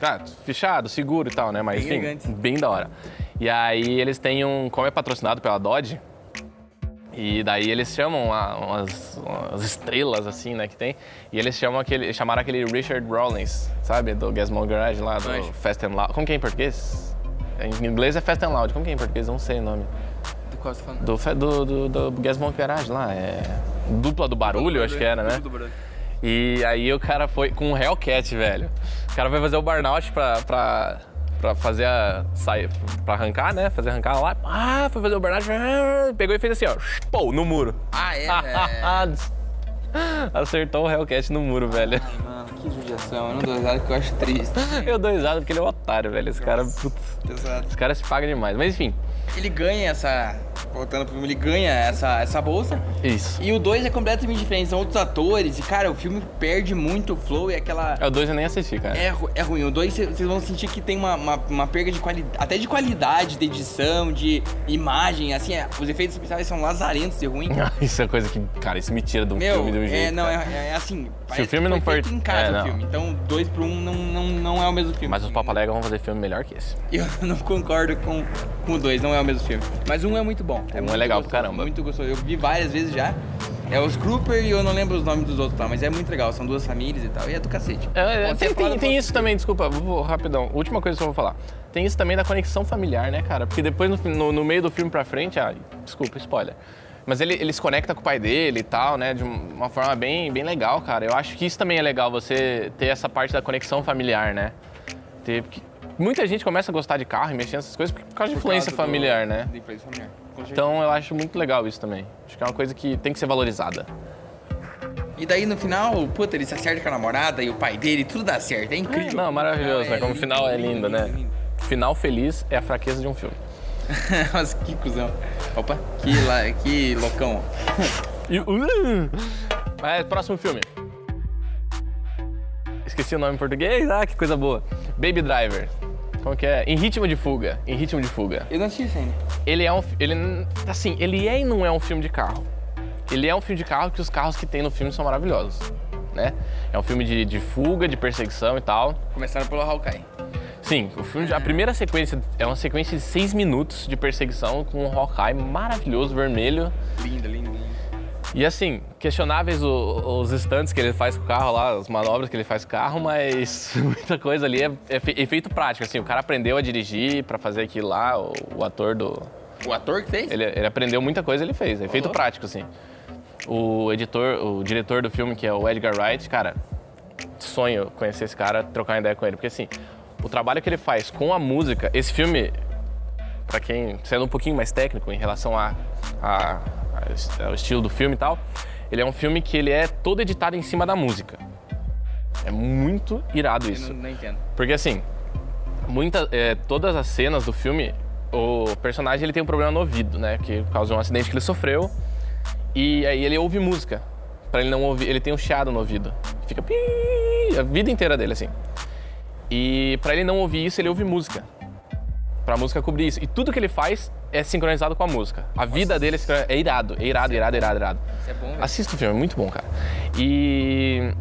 Cara, fechado, seguro e tal, né? Mas Bem enfim, elegante. bem da hora. E aí eles têm um. Como é patrocinado pela Dodge, e daí eles chamam a- umas, umas estrelas, assim, né, que tem. E eles chamam aquele, chamaram aquele Richard Rawlins, sabe? Do Gasmon Garage lá, do Manjo. Fast and Loud. Como que é em português? Em inglês é Fast and Loud. Como que é em português? Não sei o nome. Do qual você tá falando? Do, do, do, do Garage lá. É. Dupla do barulho, acho que era, né? Do barulho. E aí o cara foi com um Hellcat, velho. O cara vai fazer o burnout pra, pra, pra fazer a. sair. pra arrancar, né? Fazer arrancar lá. Ah, foi fazer o burnout. ah, Pegou e fez assim, ó. Pô, no muro. Ah, é? é. Acertou o Hellcat no muro, velho. Ai, mano, que judiação. Eu não dou risada que eu acho triste. Eu dou risada porque ele é um otário, velho. Esse cara, putz, Exato. esse cara se paga demais. Mas enfim, Ele ganha essa. Voltando pro filme, ele ganha essa, essa bolsa. isso. E o 2 é completamente diferente, são outros atores. E, cara, o filme perde muito o flow e aquela. É o 2 eu nem assisti, cara. É, é ruim. O 2 vocês vão sentir que tem uma, uma, uma perda de qualidade, até de qualidade, de edição, de imagem. Assim, é, os efeitos especiais são lazarentos e ruins. Isso é coisa que, cara, isso me tira de um Meu, filme de um jeito. é, não, é, é assim. parece filme que não for- feito em casa é, o não. filme. Então, 2 pro 1 um não, não, não é o mesmo filme. Mas os Papalega vão fazer filme melhor que esse. Eu não concordo com, com o 2, não é o mesmo filme. Mas um é muito bom. Um é muito legal pra gostoso, caramba. Muito gostoso. Eu vi várias vezes já. É os Crooper e eu não lembro os nomes dos outros lá, mas é muito legal. São duas famílias e tal. E é do cacete. É, é, tem, tem- tem isso também, desculpa, vou, rapidão. Última coisa que eu vou falar. Tem isso também da conexão familiar, né, cara? Porque depois no, no- no meio do filme pra frente, ah, desculpa, spoiler. Mas ele, ele se conecta com o pai dele e tal, né? De uma forma bem, bem legal, cara. Eu acho que isso também é legal, você ter essa parte da conexão familiar, né? Ter, porque muita gente começa a gostar de carro e mexer nessas coisas por causa de Por influência causa do- familiar, né? da influência familiar. Com certeza. Então eu acho muito legal isso também. Acho que é uma coisa que tem que ser valorizada. E daí no final, puta, ele se acerta com a namorada e o pai dele, tudo dá certo. É incrível. Não, maravilhoso, né? Como o final é lindo, né? Final feliz é a fraqueza de um filme. Nossa, que cuzão. Opa, que, la... que loucão. E, uh, mas, próximo filme. Esqueci o nome em português. Ah, que coisa boa. Baby Driver. Como que é? Em ritmo de fuga. Em ritmo de fuga. Eu não assisti isso ainda. Ele é um. Ele, assim, ele é e não é um filme de carro. Ele é um filme de carro que os carros que tem no filme são maravilhosos. Né? É um filme de, de fuga, de perseguição e tal. Começaram pelo Hawkeye. Sim, o filme, a primeira sequência é uma sequência de seis minutos de perseguição com um Hawkeye maravilhoso, vermelho. Lindo, lindo, lindo. E assim, questionáveis os instantes que ele faz com o carro lá, as manobras que ele faz com o carro, mas muita coisa ali é, é fe- efeito prático. Assim, o cara aprendeu a dirigir pra fazer aquilo lá, o, o ator do. O ator que fez? Ele, ele aprendeu muita coisa, ele fez. É efeito prático, assim. O editor, o diretor do filme, que é o Edgar Wright, cara, sonho conhecer esse cara, trocar uma ideia com ele. Porque assim, o trabalho que ele faz com a música, esse filme, pra quem sendo um pouquinho mais técnico em relação a, a- a- ao estilo do filme e tal, ele é um filme que ele é todo editado em cima da música. É muito irado Eu isso. não, não entendo. Porque assim, muita, é, todas as cenas do filme, o personagem ele tem um problema no ouvido, né? Que causa um acidente que ele sofreu. E aí ele ouve música. Pra ele não ouvir, ele tem um chiado no ouvido. Fica pi a vida inteira dele assim. E pra ele não ouvir isso, ele ouve música. Pra música cobrir isso. E tudo que ele faz é sincronizado com a música. A vida dele é é irado, é irado, irado, irado, irado. Isso é bom, velho. Assista o filme, é muito bom, cara. E.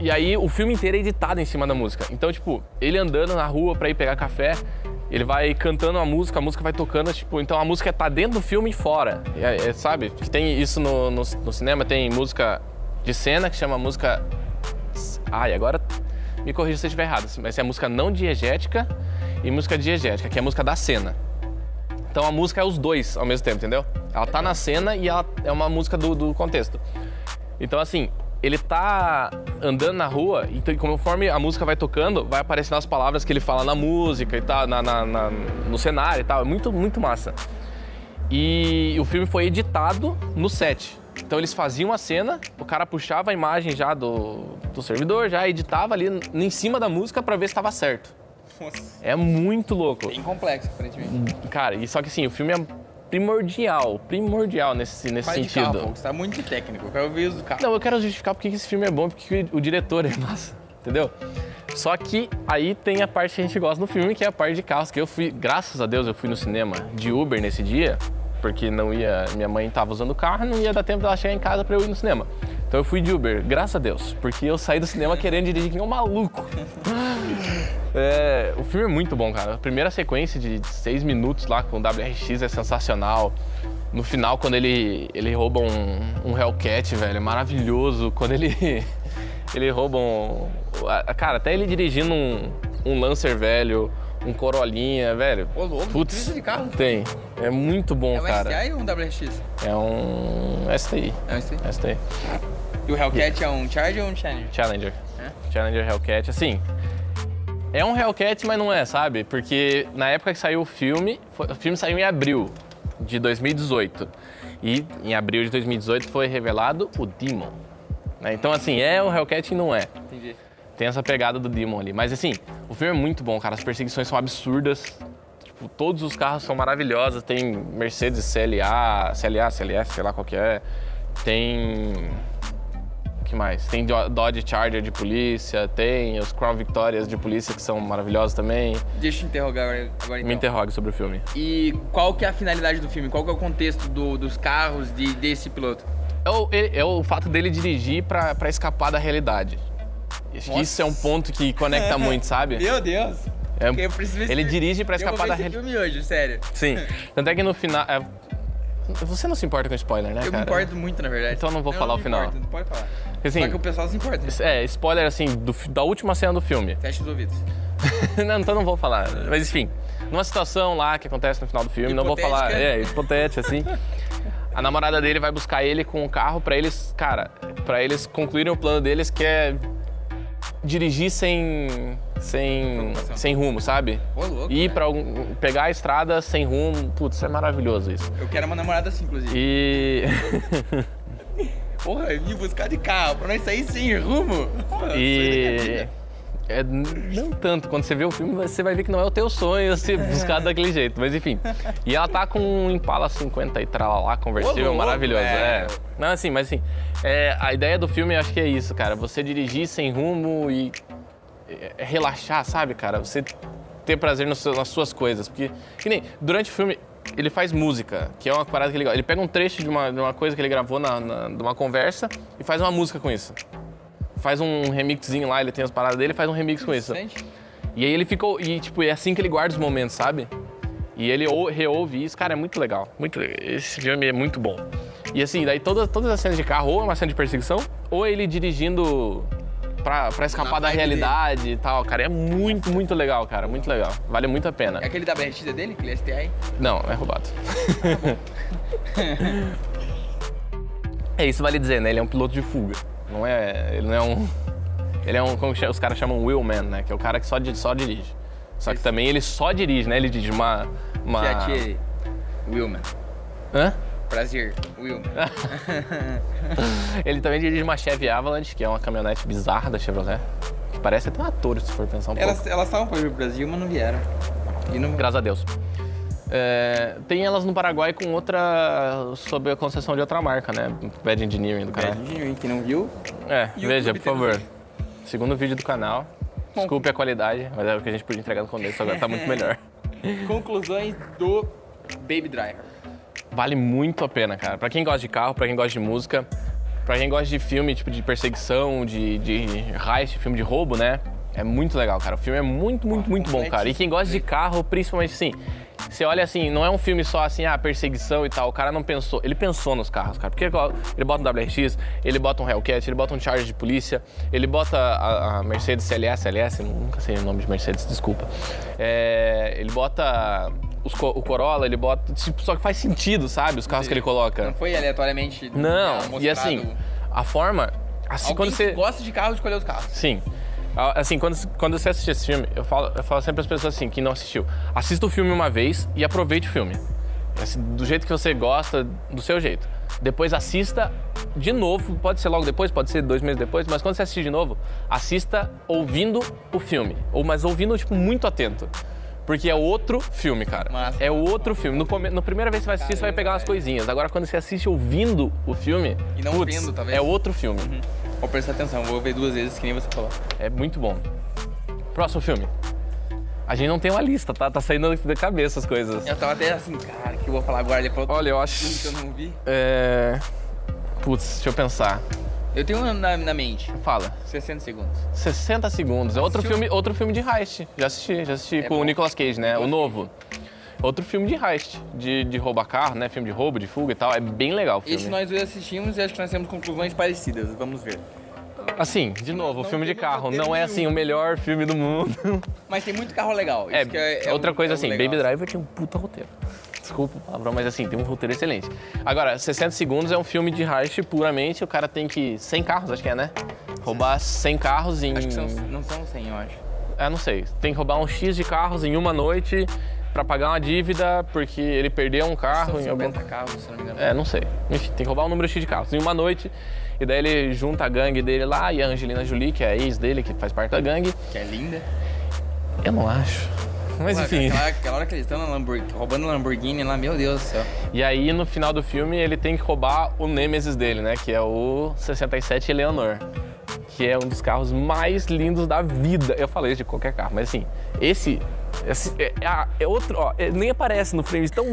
E aí o filme inteiro é editado em cima da música. Então, tipo, ele andando na rua pra ir pegar café, ele vai cantando a música, a música vai tocando, tipo, então a música tá dentro do filme e fora. É, é, sabe? Que tem isso no, no, no cinema, tem música de cena que chama música. Ai, agora me corrija se eu estiver errado, mas é música não diegética e música diegética, que é a música da cena. Então a música é os dois ao mesmo tempo, entendeu? Ela tá na cena e ela é uma música do, do contexto. Então, assim, ele tá andando na rua, então conforme a música vai tocando, vai aparecendo as palavras que ele fala na música e tal, na, na- na- no cenário e tal. É muito, muito massa. E o filme foi editado no set. Então eles faziam a cena, o cara puxava a imagem já do, do servidor, já editava ali em cima da música pra ver se tava certo. Nossa, É muito louco. bem complexo, aparentemente. Cara, e só que assim, o filme é primordial, primordial nesse, nesse Faz de sentido. carro, você tá muito técnico. Eu quero ver os do carro. Não, eu quero justificar porque esse filme é bom, porque o diretor é massa, entendeu? Só que aí tem a parte que a gente gosta no filme, que é a parte de carros, que eu fui, graças a Deus, eu fui no cinema de Uber nesse dia, porque não ia, minha mãe tava usando o carro, não ia dar tempo dela chegar em casa pra eu ir no cinema. Então eu fui de Uber, graças a Deus, porque eu saí do cinema querendo dirigir que nem um maluco. É, o filme é muito bom, cara. A primeira sequência de seis minutos lá com o WRX é sensacional. No final, quando ele, ele rouba um, um Hellcat, velho, é maravilhoso. Quando ele, ele rouba um... Cara, até ele dirigindo um, um Lancer velho, um Corolinha, velho. Ô, louco, Putz, tem isso de carro? Tem. É muito bom, É um cara. STI ou um WRX? É um STI. É um STI. STI. E o Hellcat é um Charger ou um Challenger? Challenger. Challenger Hellcat. Assim, é um Hellcat, mas não é, sabe? Porque na época que saiu o filme, foi- o filme saiu em abril de 2018. E em abril de 2018 foi revelado o Demon. né? Então, assim, é um Hellcat e não é. Tem essa pegada do Demon ali. Mas, assim, o filme é muito bom, cara. As perseguições são absurdas. Tipo, todos os carros são maravilhosos. Tem Mercedes CLA, CLA, CLS, sei lá qual que é. Tem o que mais? Tem Do- Dodge Charger de polícia, tem os Crown Victorias de polícia que são maravilhosos também. Deixa eu te interrogar agora, agora então. Me interrogue sobre o filme. E qual que é a finalidade do filme? Qual que é o contexto do- dos carros de, desse piloto? É o, é- é o fato dele dirigir pra escapar da realidade. Acho que isso é um ponto que conecta muito, sabe? Meu Deus! É- eu ele dirige pra Eu vou escapar da realidade. filme hoje, sério. Sim. Tanto é que no final. é- Você não se importa com spoiler, né, Eu me cara? importo muito, na verdade. Então eu não vou falar não o me final. Importo, não pode falar. Assim, Só que o pessoal se importa. É, spoiler assim, do da última cena do filme. Fecha os ouvidos. não, então não vou falar. Mas enfim, numa situação lá que acontece no final do filme, não vou Hipotética. falar. É, hipotética, assim. A namorada dele vai buscar ele com o carro pra eles, cara, pra eles concluírem o plano deles que é dirigir sem sem sem rumo, sabe? Ô, louco, Ir né? para algum pegar a estrada sem rumo, putz, é maravilhoso isso. Eu quero uma namorada assim, inclusive. E Porra, eu vim buscar de carro pra nós sair sem rumo. Porra, e. é, não tanto. Quando você vê o filme, você vai ver que não é o teu sonho se buscar daquele jeito. Mas enfim. E ela tá com um Impala 50 e tralalá conversível Ô, louco, maravilhoso. É. velho. Não, assim, mas assim, é, a ideia do filme eu acho que é isso, cara. Você dirigir sem rumo e é, relaxar, sabe, cara? Você ter prazer nas suas coisas. Porque, que nem, durante o filme, ele faz música, que é uma parada que ele gosta. Ele pega um trecho de uma, de uma coisa que ele gravou na, na- de uma conversa e faz uma música com isso. Faz um remixzinho lá, ele tem as paradas dele faz um remix com isso. E aí ele ficou. E tipo, é assim que ele guarda os momentos, sabe? E ele ou- reouve isso, cara, é muito legal. Muito legal. Esse filme é muito bom. E assim, daí todas, todas as cenas de carro, ou é uma cena de perseguição, ou é ele dirigindo pra, pra escapar Na da realidade e tal. Cara, é muito, muito legal, cara. Muito legal. Vale muito a pena. É aquele da BRX é dele? Aquele STI? Não, é roubado. é isso vale dizer, né? Ele é um piloto de fuga. Não é. Ele não é um. Ele é um. Como os caras chamam wheelman, né? Que é o cara que só, só dirige. Só que também ele só dirige, né? Ele dirige uma. uma... Que é. Wilman. Hã? Prazer, Wilman. Ele também dirige uma Chevy Avalanche, que é uma caminhonete bizarra da Chevrolet. Que parece até um ator, se for pensar um pouco. Elas elas estavam para vir pro Brasil, mas não vieram. E não... Graças a Deus. É, tem elas no Paraguai com outra. sob a concessão de outra marca, né? Bad Engineering do canal. Engineering, quem não viu, É, YouTube veja, por favor. aí. Segundo vídeo do canal. Desculpe a qualidade, mas é o que a gente podia entregar no começo, agora tá muito melhor. conclusões do Baby Driver. Vale muito a pena, cara. Pra quem gosta de carro, pra quem gosta de música, pra quem gosta de filme, tipo, de perseguição, de, de heist, filme de roubo, né? É muito legal, cara. O filme é muito, muito, muito bom, cara. E quem gosta de carro, principalmente assim, você olha assim, não é um filme só assim, ah, perseguição e tal. O cara não pensou. Ele pensou nos carros, cara. Porque ele bota um WRX, ele bota um Hellcat, ele bota um Charger de polícia, ele bota a, a Mercedes CLS, LS, nunca sei o nome de Mercedes, desculpa. É, ele bota o Corolla, ele bota. tipo, Só que faz sentido, sabe? Os carros que ele coloca. Não foi aleatoriamente Não, e assim, a forma. Assim, Alguém quando você. gosta de carro escolher os carros. Sim. Ah, Assim, quando, quando você assiste esse filme, eu falo, eu falo sempre às pessoas assim, que não assistiu. Assista o filme uma vez e aproveite o filme. Assim, do jeito que você gosta, do seu jeito. Depois assista de novo, pode ser logo depois, pode ser dois meses depois, mas quando você assistir de novo, assista ouvindo o filme. Ou, mas ouvindo, tipo, muito atento. Porque é outro filme, cara. Massa, é outro filme. No, come... Na primeira vez que você vai assistir, você vai pegar umas coisinhas. Agora, quando você assiste ouvindo o filme. E não putz, vendo, talvez. É outro filme. Vou prestar atenção, vou ver duas vezes, que nem você falou. É muito bom. Próximo filme. A gente não tem uma lista, tá? Tá saindo da cabeça as coisas. Eu tava até assim, cara, o que eu vou falar agora? Ele falou Olha, eu acho. que eu não vi. É. Putz, deixa eu pensar. Eu tenho um na, na mente, Fala. 60 segundos. 60 segundos. É outro filme, outro filme de heist. Já assisti, já assisti É com o bom? Nicolas Cage, né? O novo. Outro filme de heist, de, de roubar carro, né? Filme de roubo, de fuga e tal. É bem legal o filme. Esse nós dois assistimos e acho que nós temos conclusões parecidas. Vamos ver. Assim, de novo, o Não filme de carro não é assim o melhor filme do mundo. Mas tem muito carro legal. É, que é, outra um- coisa é um assim, legal. Baby Driver tinha um puta roteiro. Desculpa o palavrão, mas assim, tem um roteiro excelente. Agora, 60 segundos é um filme de heist puramente, o cara tem que... 100 carros, acho que é, né? Roubar 100 carros em... Acho que são, não são 100, eu acho. É, não sei. Tem que roubar um X de carros em uma noite pra pagar uma dívida porque ele perdeu um carro São em algum... 50 carros, se não me engano. É, não sei. Enfim, tem que roubar um número X de carros em uma noite. E daí ele junta a gangue dele lá e a Angelina Jolie, que é a ex dele, que faz parte da gangue. Que é linda. Eu não acho. Mas Ué, enfim. Aquela, aquela hora que eles estão na Lamborghini, roubando Lamborghini lá, meu Deus do céu. E aí, no final do filme, ele tem que roubar o Nemesis dele, né? Que é o 67 Eleanor. Que é um dos carros mais lindos da vida. Eu falei de qualquer carro, mas assim, esse. Esse é, é- é outro, ó, é- nem aparece no frame tão.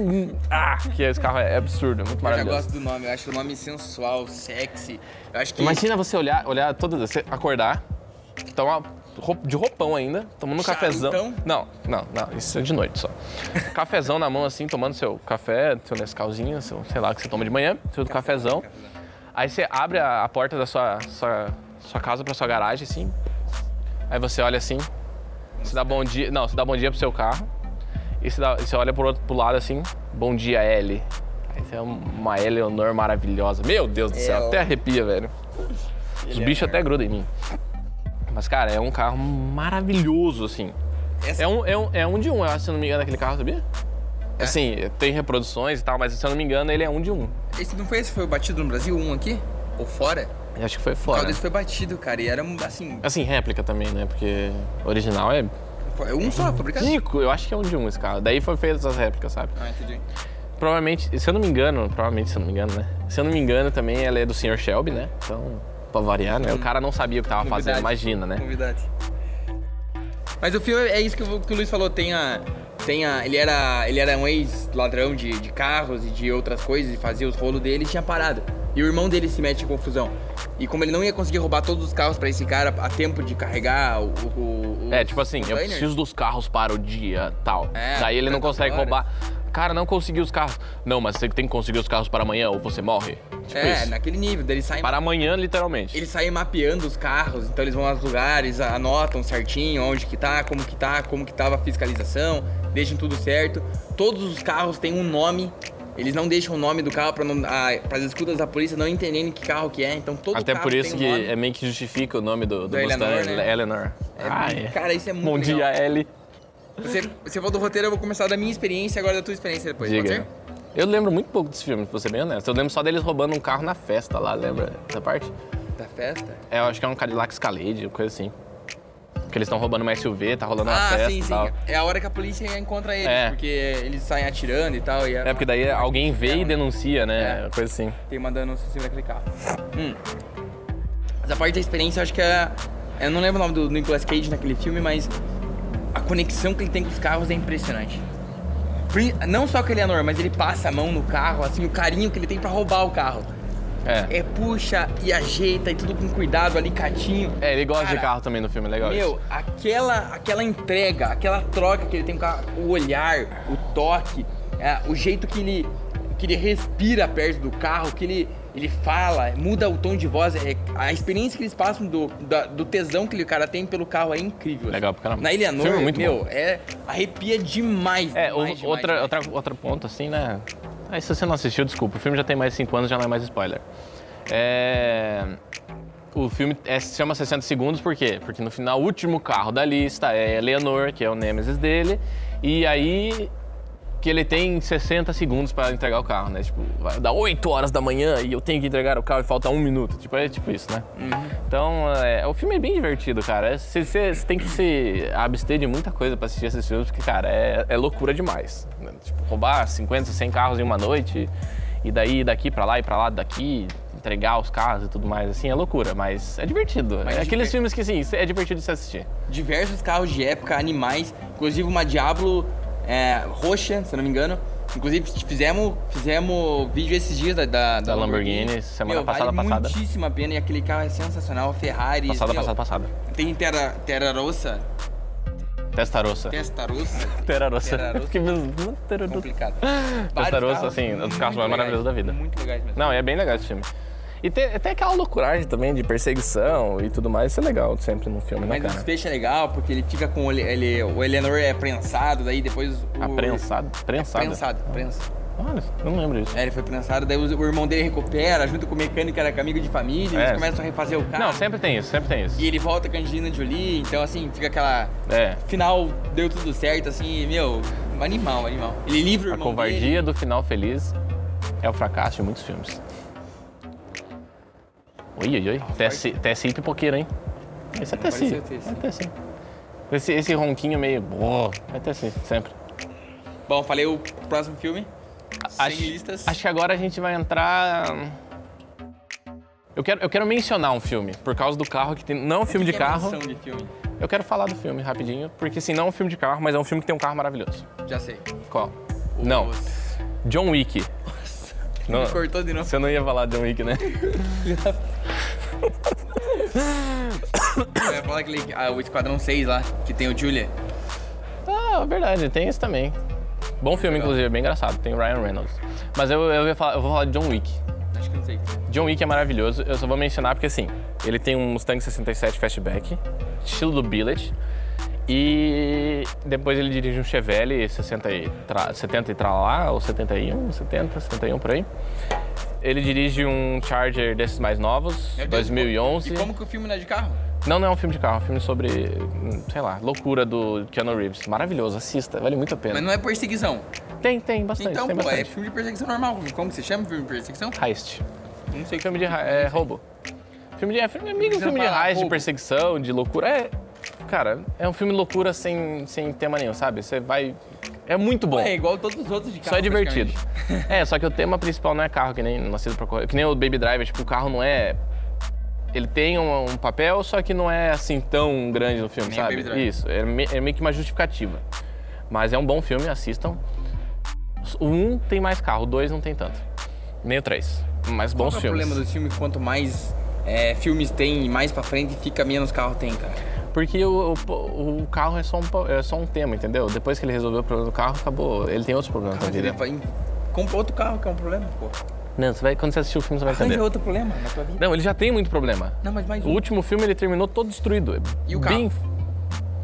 Ah, que esse carro é absurdo, é muito Eu maravilhoso. gosto do nome, eu acho o nome sensual, sexy. Eu acho que. Imagina você olhar, olhar todo, você acordar, tomar de roupão ainda, tomando um cafezão. Charutão? Não, não, não, isso é de noite só. cafezão na mão assim, tomando seu café, seu Nescauzinho, seu, sei lá, que você toma de manhã, seu cafezão. Aí você abre a, a porta da sua, sua, sua casa pra sua garagem, assim. Aí você olha assim, você dá bom dia. Não, você dá bom dia pro seu carro. E você, dá, você olha pro outro pro lado assim, bom dia, L. Esse é uma Eleanor maravilhosa. Meu Deus do céu, Ela. até arrepia, velho. Os bichos até grudam em mim. Mas, cara, é um carro maravilhoso, assim. Essa- É um, é, um, é um de um, eu acho, se eu não me engano, aquele carro, sabia? É? Assim, tem reproduções e tal, mas se eu não me engano, ele é um de um. Esse não foi esse foi batido no Brasil, um aqui? Ou fora? Acho que foi O fora. carro desse foi batido, cara, e era assim, Assim, réplica também, né? Porque original é foi um só fabricado? rico. Eu acho que é um de um esse carro. Daí foi feito essas réplicas, sabe? Ah, entendi. Provavelmente, se eu não me engano, provavelmente se eu não me engano, né? Se eu não me engano, também ela é do Sr. Shelby, né? Então, pra variar, né? O cara não sabia o que tava fazendo, imagina, né? Novidade. Mas o filme é isso que o, que o Luiz falou, tem a. Tem a ele, era, ele era um ex-ladrão de, de carros e de outras coisas, e fazia os rolos dele e tinha parado. E o irmão dele se mete em confusão. E como ele não ia conseguir roubar todos os carros pra esse cara a tempo de carregar o. o, É, tipo assim, eu preciso dos carros para o dia tal. É, Daí ele não consegue horas. roubar. Cara, não conseguiu os carros. Não, mas você tem que conseguir os carros para amanhã ou você morre. Tipo É, isso. naquele nível. Daí ele sai Para amanhã, literalmente. Eles saem mapeando os carros, então eles vão aos lugares, anotam certinho onde que tá, como que tá, como que tava a fiscalização, deixam tudo certo. Todos os carros têm um nome, eles não deixam o nome do carro para as escutas da polícia não entenderem que carro que é, então todo Até carro por isso tem que um nome. é meio que justifica o nome do, do Mustang, Eleanor, né? Eleanor. É, ah, é. Cara, isso é muito Bom legal. dia, Ellie. Você, você falou do roteiro, eu vou começar da minha experiência e agora da tua experiência depois, pode Diga. ser? Eu lembro muito pouco desse filme, pra ser bem honesto. Eu lembro só deles roubando um carro na festa lá, lembra essa parte? Da festa? É, eu acho que é um Cadillac Escalade, coisa assim. Que eles estão roubando uma SUV, tá rolando uma Ah, festa sim, sim. tal. É a hora que a polícia encontra eles, É. porque eles saem atirando e tal. E É, porque daí alguém vê e denuncia, né? É. Coisa assim. tem uma denúncia em cima daquele carro. Hum. Mas a parte da experiência, eu acho que é. Eu não lembro o nome do Nicolas Cage naquele filme, mas a conexão que ele tem com os carros é impressionante. Não só com ele é normal, mas ele passa a mão no carro, assim, o carinho que ele tem pra roubar o carro. É. É puxa e ajeita e tudo com cuidado, alicatinho. É, ele gosta de Cara, carro também no filme, é legal isso. Meu, aquela, aquela entrega, aquela troca que ele tem com a- o olhar, o toque, é, o jeito que ele, que ele respira perto do carro, que ele, ele fala, muda o tom de voz, é, a experiência que eles passam do, da- do tesão que o cara tem pelo carro é incrível. Legal pra caramba. Na Eleanor, Filme muito meu, bom. é, arrepia demais. É, o- demais, demais, outra, demais. outra, outro ponto, assim, né? Aí se você não assistiu, desculpa, o filme já tem mais de 5 anos, já não é mais spoiler. É... O filme é, se chama 60 segundos, por quê? Porque no final, o último carro da lista é Eleanor, que é o Nemesis dele, e aí que ele tem 60 segundos para entregar o carro, né? Tipo, vai dar 8 horas da manhã e eu tenho que entregar o carro e falta um minuto. Tipo, é tipo isso, né? Então, é, o filme é bem divertido, cara. Você, você- você tem que se abster de muita coisa para assistir esses filmes, porque, cara, é, é loucura demais. Tipo, roubar 50, 100 carros em uma noite e daí daqui para lá e para lá daqui, entregar os carros e tudo mais, assim, é loucura, mas é divertido. Mas é aqueles filmes que, assim, é divertido de se assistir. diversos carros de época, animais, inclusive uma Diablo é, roxa, se eu não me engano. Inclusive fizemos, fizemos vídeo esses dias da, da, Da Lamborghini, semana Meu, passada, vale passada. muitíssimo a pena e aquele carro é sensacional, a Ferrari. Passada, meu, passada, passada. Tem Terra, Terra Rossa, Testarossa. Testarossa. Terarossa. Terarossa. Que mesmo. Complicado. Testarossa, assim, um dos carros mais maravilhosos da vida. Muito legais mesmo. Não, é bem legal esse filme. E tem, tem aquela loucuragem também de perseguição e tudo mais. Isso é legal sempre num filme, né, Mas o cara? desfecho é legal, porque ele fica com o, ele, o Eleanor é prensado, daí depois o... Aprensado? Prensado? Prensado, prensa. Olha, não lembro disso. É, ele foi prensado, daí o, o irmão dele recupera, junto com o mecânico, era amigo de família, É. eles começam a refazer o carro. Não, sempre tem isso, sempre tem isso. E ele volta com a Angelina Jolie, então assim, fica aquela. É. Final deu tudo certo, assim, meu, animal, animal. Ele livra o A irmão covardia dele. do final feliz é o fracasso de muitos filmes. Oi, oi, oi. TSI, TSI pipoqueira, hein? Esse é TSI. É TSI. Esse, esse ronquinho meio. Oh, é TSI, sempre. Bom, falei o próximo filme. Acho, acho que agora a gente vai entrar. Eu quero, eu quero mencionar um filme, por causa do carro que tem. Não é um filme de carro. de filme. Eu quero falar do filme rapidinho, porque assim, não é um filme de carro, mas é um filme que tem um carro maravilhoso. Já sei. Qual? Não. Os- John Wick. Não, Me cortou de novo. você não ia falar de John Wick, né? Eu ia falar aquele, ah, o Esquadrão 6 lá, que tem o Julia. Ah, verdade, tem esse também. Bom filme, Legal. inclusive, bem engraçado. Tem o Ryan Reynolds. Mas eu, eu, falar, eu vou falar de John Wick. Acho que não sei. John Wick é maravilhoso, eu só vou mencionar porque assim, ele tem um Mustang 67 Fastback, estilo do Billet, E depois ele dirige um Chevelle 60 e tra, 70 e tralá, ou 71, 70, 71 por aí. Ele dirige um Charger desses mais novos, Deus, 2011. E como que o filme não é de carro? Não, não é um filme de carro, é um filme sobre, hum, sei lá, loucura do Keanu Reeves. Maravilhoso, assista, vale muito a pena. Mas não é perseguição. Tem, tem bastante, então, tem pô, é bastante. filme de perseguição normal. Como que se chama filme de perseguição? Heist. Não sei Filme de é, roubo. Filme de, é filme, amigo, Você filme de heist, de roubo. perseguição, de loucura. É, cara, é um filme de loucura sem, sem tema nenhum, sabe? Você vai... É muito bom. É igual todos os outros de carro. Só é divertido. É, só que o tema principal não é carro, que nem Nascido pra Correr. Que nem o Baby Driver, tipo, o carro não é. Ele tem um, um papel, só que não é assim tão grande no filme, Nem o sabe? Driver. Isso, é, me- é meio que uma justificativa. Mas é um bom filme, assistam. O 1 tem mais carro, o 2 não tem tanto. Nem o 3. Mas Qual bons que é o filmes. problema dos filmes? Quanto mais é, filmes tem e mais pra frente fica menos carro tem, cara. Porque o, o, o carro é só, um, é só um tema, entendeu? Depois que ele resolveu o problema do carro, acabou. Ele tem outros problemas na Mas ele vai. Compra outro carro que é um problema, pô. Não, você vai, quando você assistir o filme, você vai Arranja entender. outro problema na tua vida. Não, ele já tem muito problema. Não, mas mais O um. último filme ele terminou todo destruído. E o Bem...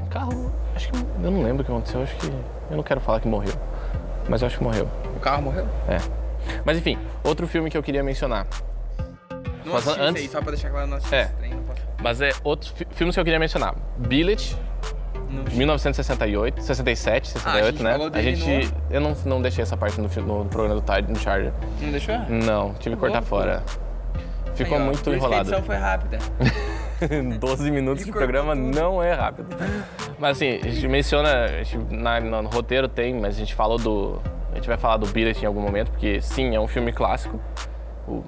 O carro, acho que eu não lembro o que aconteceu, acho que eu não quero falar que morreu. Mas eu acho que morreu. O carro morreu? É. Mas enfim, outro filme que eu queria mencionar. Não assisti antes- isso aí, só pra deixar claro, não assisti É. esse trem, não posso- Mas é outros fi- filmes que eu queria mencionar. Billet, 1968, 67, 68, gente né? a dele gente eu não, não deixei essa parte no, no programa do Tide no Charger. Não deixou? Não, tive que cortar fora. Ficou Aí, ó, muito que A enrolado. edição foi rápida. 12 minutos de programa tudo. não é rápido. Mas assim, a gente menciona, a gente, na- no roteiro tem, mas a gente falou do. A gente vai falar do Billet em algum momento, porque sim, é um filme clássico.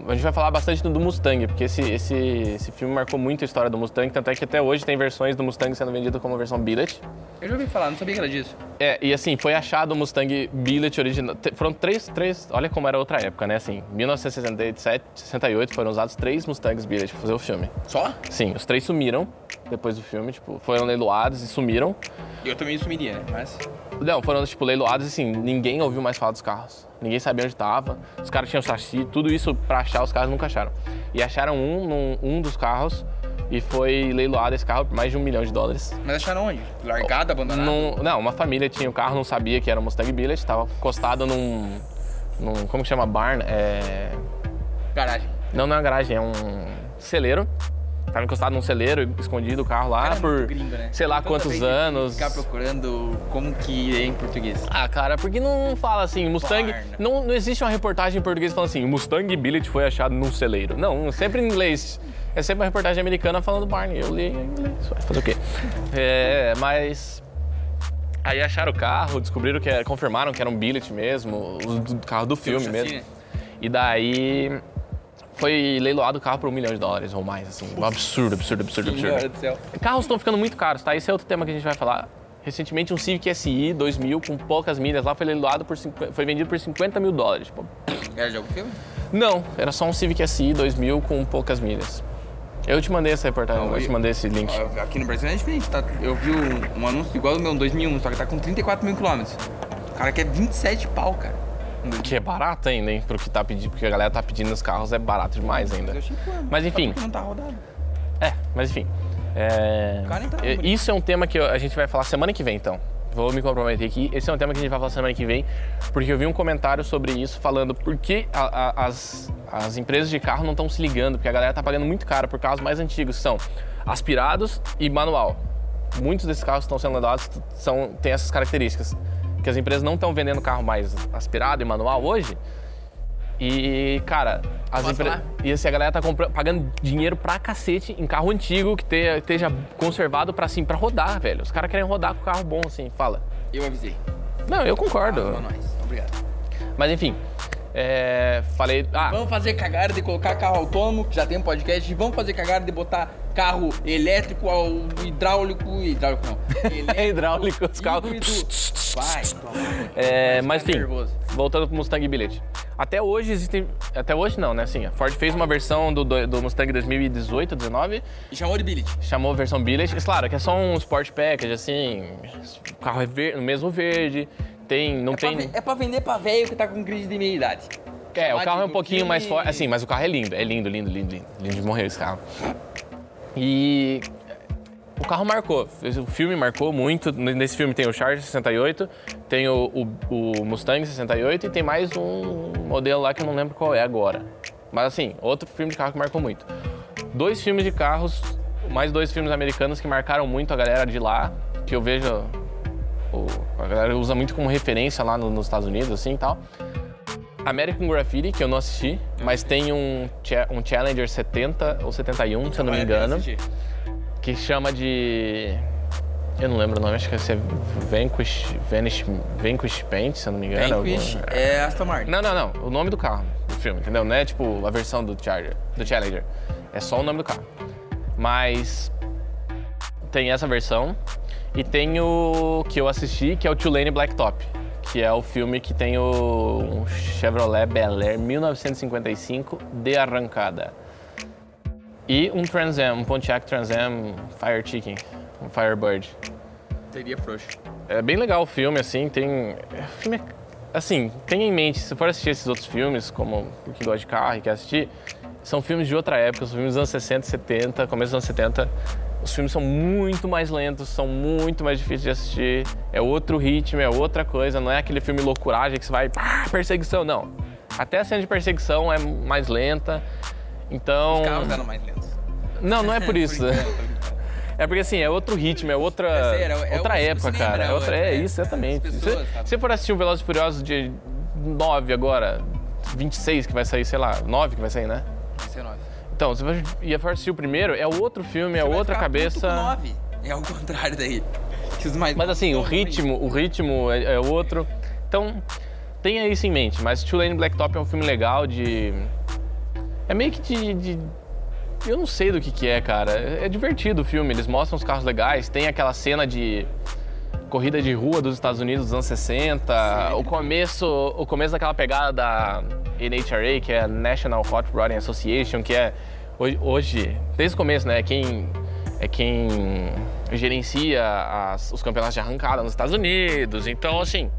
A gente vai falar bastante do, Mustang, porque esse, esse, esse filme marcou muito a história do Mustang, tanto é que até hoje tem versões do Mustang sendo vendido como versão Billet. Eu já ouvi falar, não sabia que era disso. É, e assim, foi achado o Mustang Billet original. Foram três, três. Olha como era outra época, né? Assim, 1967, 68 foram usados três Mustangs Billet pra fazer o filme. Só? Sim, os três sumiram depois do filme, tipo, foram leiloados e sumiram. Eu também sumiria, né? Mas. Não, foram, tipo, leiloados assim, ninguém ouviu mais falar dos carros. Ninguém sabia onde tava. Os caras tinham chassi, tudo isso pra achar, os caras nunca acharam. E acharam um, num, um dos carros e foi leiloado esse carro por mais de um milhão de dólares. Mas acharam onde? Largado, abandonado? Num- não, uma família tinha o carro, não sabia que era um Mustang Billet, tava encostado num. num como que chama? Barn? É. Garagem. Não, não é uma garagem, é um celeiro. Tava encostado num celeiro, escondido o carro lá Cara, é por gringo, né? sei lá quantos anos. Ficar procurando como que é em português. Ah, cara, porque não fala assim, Mustang. Não, não existe uma reportagem em português falando assim, Mustang Billet foi achado num celeiro. Não, sempre em inglês. É sempre uma reportagem americana falando Barney. Eu li em inglês. Fazer o quê? É, mas. Aí acharam o carro, descobriram que era, confirmaram que era um billet mesmo, o carro do filme mesmo. né? E daí foi leiloado o carro por um milhão de dólares ou mais, assim. Um absurdo, absurdo, absurdo, absurdo. Carros estão ficando muito caros, tá? Esse é outro tema que a gente vai falar. Recentemente, um Civic SI 2000 com poucas milhas lá foi leiloado por... foi vendido por 50 mil dólares. Tipo, Era de algum filme? não, era só um Civic SI 2000 com poucas milhas. Eu te mandei essa reportagem, Não, eu te eu- mandei esse link. Aqui no Brasil é diferente, tá? Eu vi um, um anúncio igual ao meu, 2001, só que tá com 34 mil quilômetros. O cara quer 27 pau, cara. Que é barato ainda, hein? Pro que tá pedindo, porque a galera tá pedindo nos carros é barato demais ainda. Mas enfim. não tá rodado. É, mas enfim. É, tá isso é um tema que a gente vai falar semana que vem, então. Vou me comprometer aqui. Esse é um tema que a gente vai falar semana que vem, porque eu vi um comentário sobre isso falando por que a- a- as, as empresas de carro não estão se ligando, porque a galera tá pagando muito caro por carros mais antigos, que são aspirados e manual. Muitos desses carros que estão sendo leiloados são, têm essas características. Que as empresas não estão vendendo carro mais aspirado e manual hoje. E, cara, as empresas. E assim, a galera tá comprando, pagando dinheiro pra cacete em carro antigo que te- esteja conservado pra, assim, pra rodar, velho. Os caras querem rodar com carro bom, assim, fala. Eu avisei. Não, eu concordo. Ah, nós. Obrigado. Mas enfim, é, falei. Ah, Vamos fazer cagada de colocar carro autônomo, que já tem um podcast, vamos fazer cagada de botar carro elétrico ao hidráulico. Hidráulico não. Elétrico, hidráulico, os carros. Vai, toma. É, mas enfim, nervoso. voltando pro Mustang Billet. Até hoje existem. Até hoje não, né? Assim, a Ford fez uma versão do, do, Mustang 2018, 19, E chamou de billet. chamou versão Billet. Claro, que é só um Sport Package, assim. O carro é ver, mesmo verde. Tem. Não É pra, tem. ve- é pra vender pra velho que tá com crise de meia idade. É, o carro é um pouquinho mais forte. Assim, mas o carro é lindo. É lindo, lindo, lindo, lindo. Lindo de morrer esse carro. E o carro marcou. O filme marcou muito. Nesse filme tem o Charger 68, tem o, o, o, Mustang 68 e tem mais um modelo lá que eu não lembro qual é agora. Mas assim, outro filme de carro que marcou muito. Dois filmes de carros, mais dois filmes americanos que marcaram muito a galera de lá, que eu vejo. O, a galera usa muito como referência lá no, nos Estados Unidos, assim e tal. American Graffiti, que eu não assisti, mas tem um, um Challenger 70 ou 71, se eu não me engano que chama de. Eu não lembro o nome, acho que é Vanquish, Vanish, Vanquish Paint, se eu não me engano. Vanquish é Aston Martin. Não, não, não. O nome do carro do filme, entendeu? Não é tipo a versão do Charger, do Challenger. É só o nome do carro. Mas tem essa versão e tem o que eu assisti, que é o Tulane Blacktop, que é o filme que tem o Chevrolet Bel Air 1955 de arrancada. E um Trans Am, um Pontiac Trans Am Fire Chicken, um Firebird. Teria frouxo. É bem legal o filme, assim, tem... O filme é... Assim, tenha em mente, se for assistir esses outros filmes, como porque gosta de carro e quer assistir, são filmes de outra época, são filmes dos anos 60, 70, começo dos anos 70. Os filmes são muito mais lentos, são muito mais difíceis de assistir. É outro ritmo, é outra coisa, não é aquele filme loucuragem que você vai, pá, perseguição, não. Até a cena de perseguição é mais lenta. Então. Os carros eram mais lentos. Não, não é por isso. É porque assim, é outro ritmo, é outra, é sério, é outra época, cara. É, outra, é, é isso, exatamente. Pessoas, se você for assistir o Velozes e Furiosos de 9 agora, 26 que vai sair, sei lá, 9 que vai sair, né? Vai ser 9. Então, você ia assistir o primeiro, é outro filme, é você outra cabeça. 9. É o contrário daí. Mas assim, o ritmo, o ritmo é, é outro. Então, tenha isso em mente. Mas Tulane Blacktop é um filme legal de é meio que de, de, Eu não sei do que, que é, cara. É divertido o filme, eles mostram os carros legais, tem aquela cena de corrida de rua dos Estados Unidos dos anos 60, Sim. o começo, o começo daquela pegada da NHRA, que é a National Hot Rodding Association, que é hoje, desde o começo, né, é quem é quem gerencia as, os campeonatos de arrancada nos Estados Unidos. Então, assim,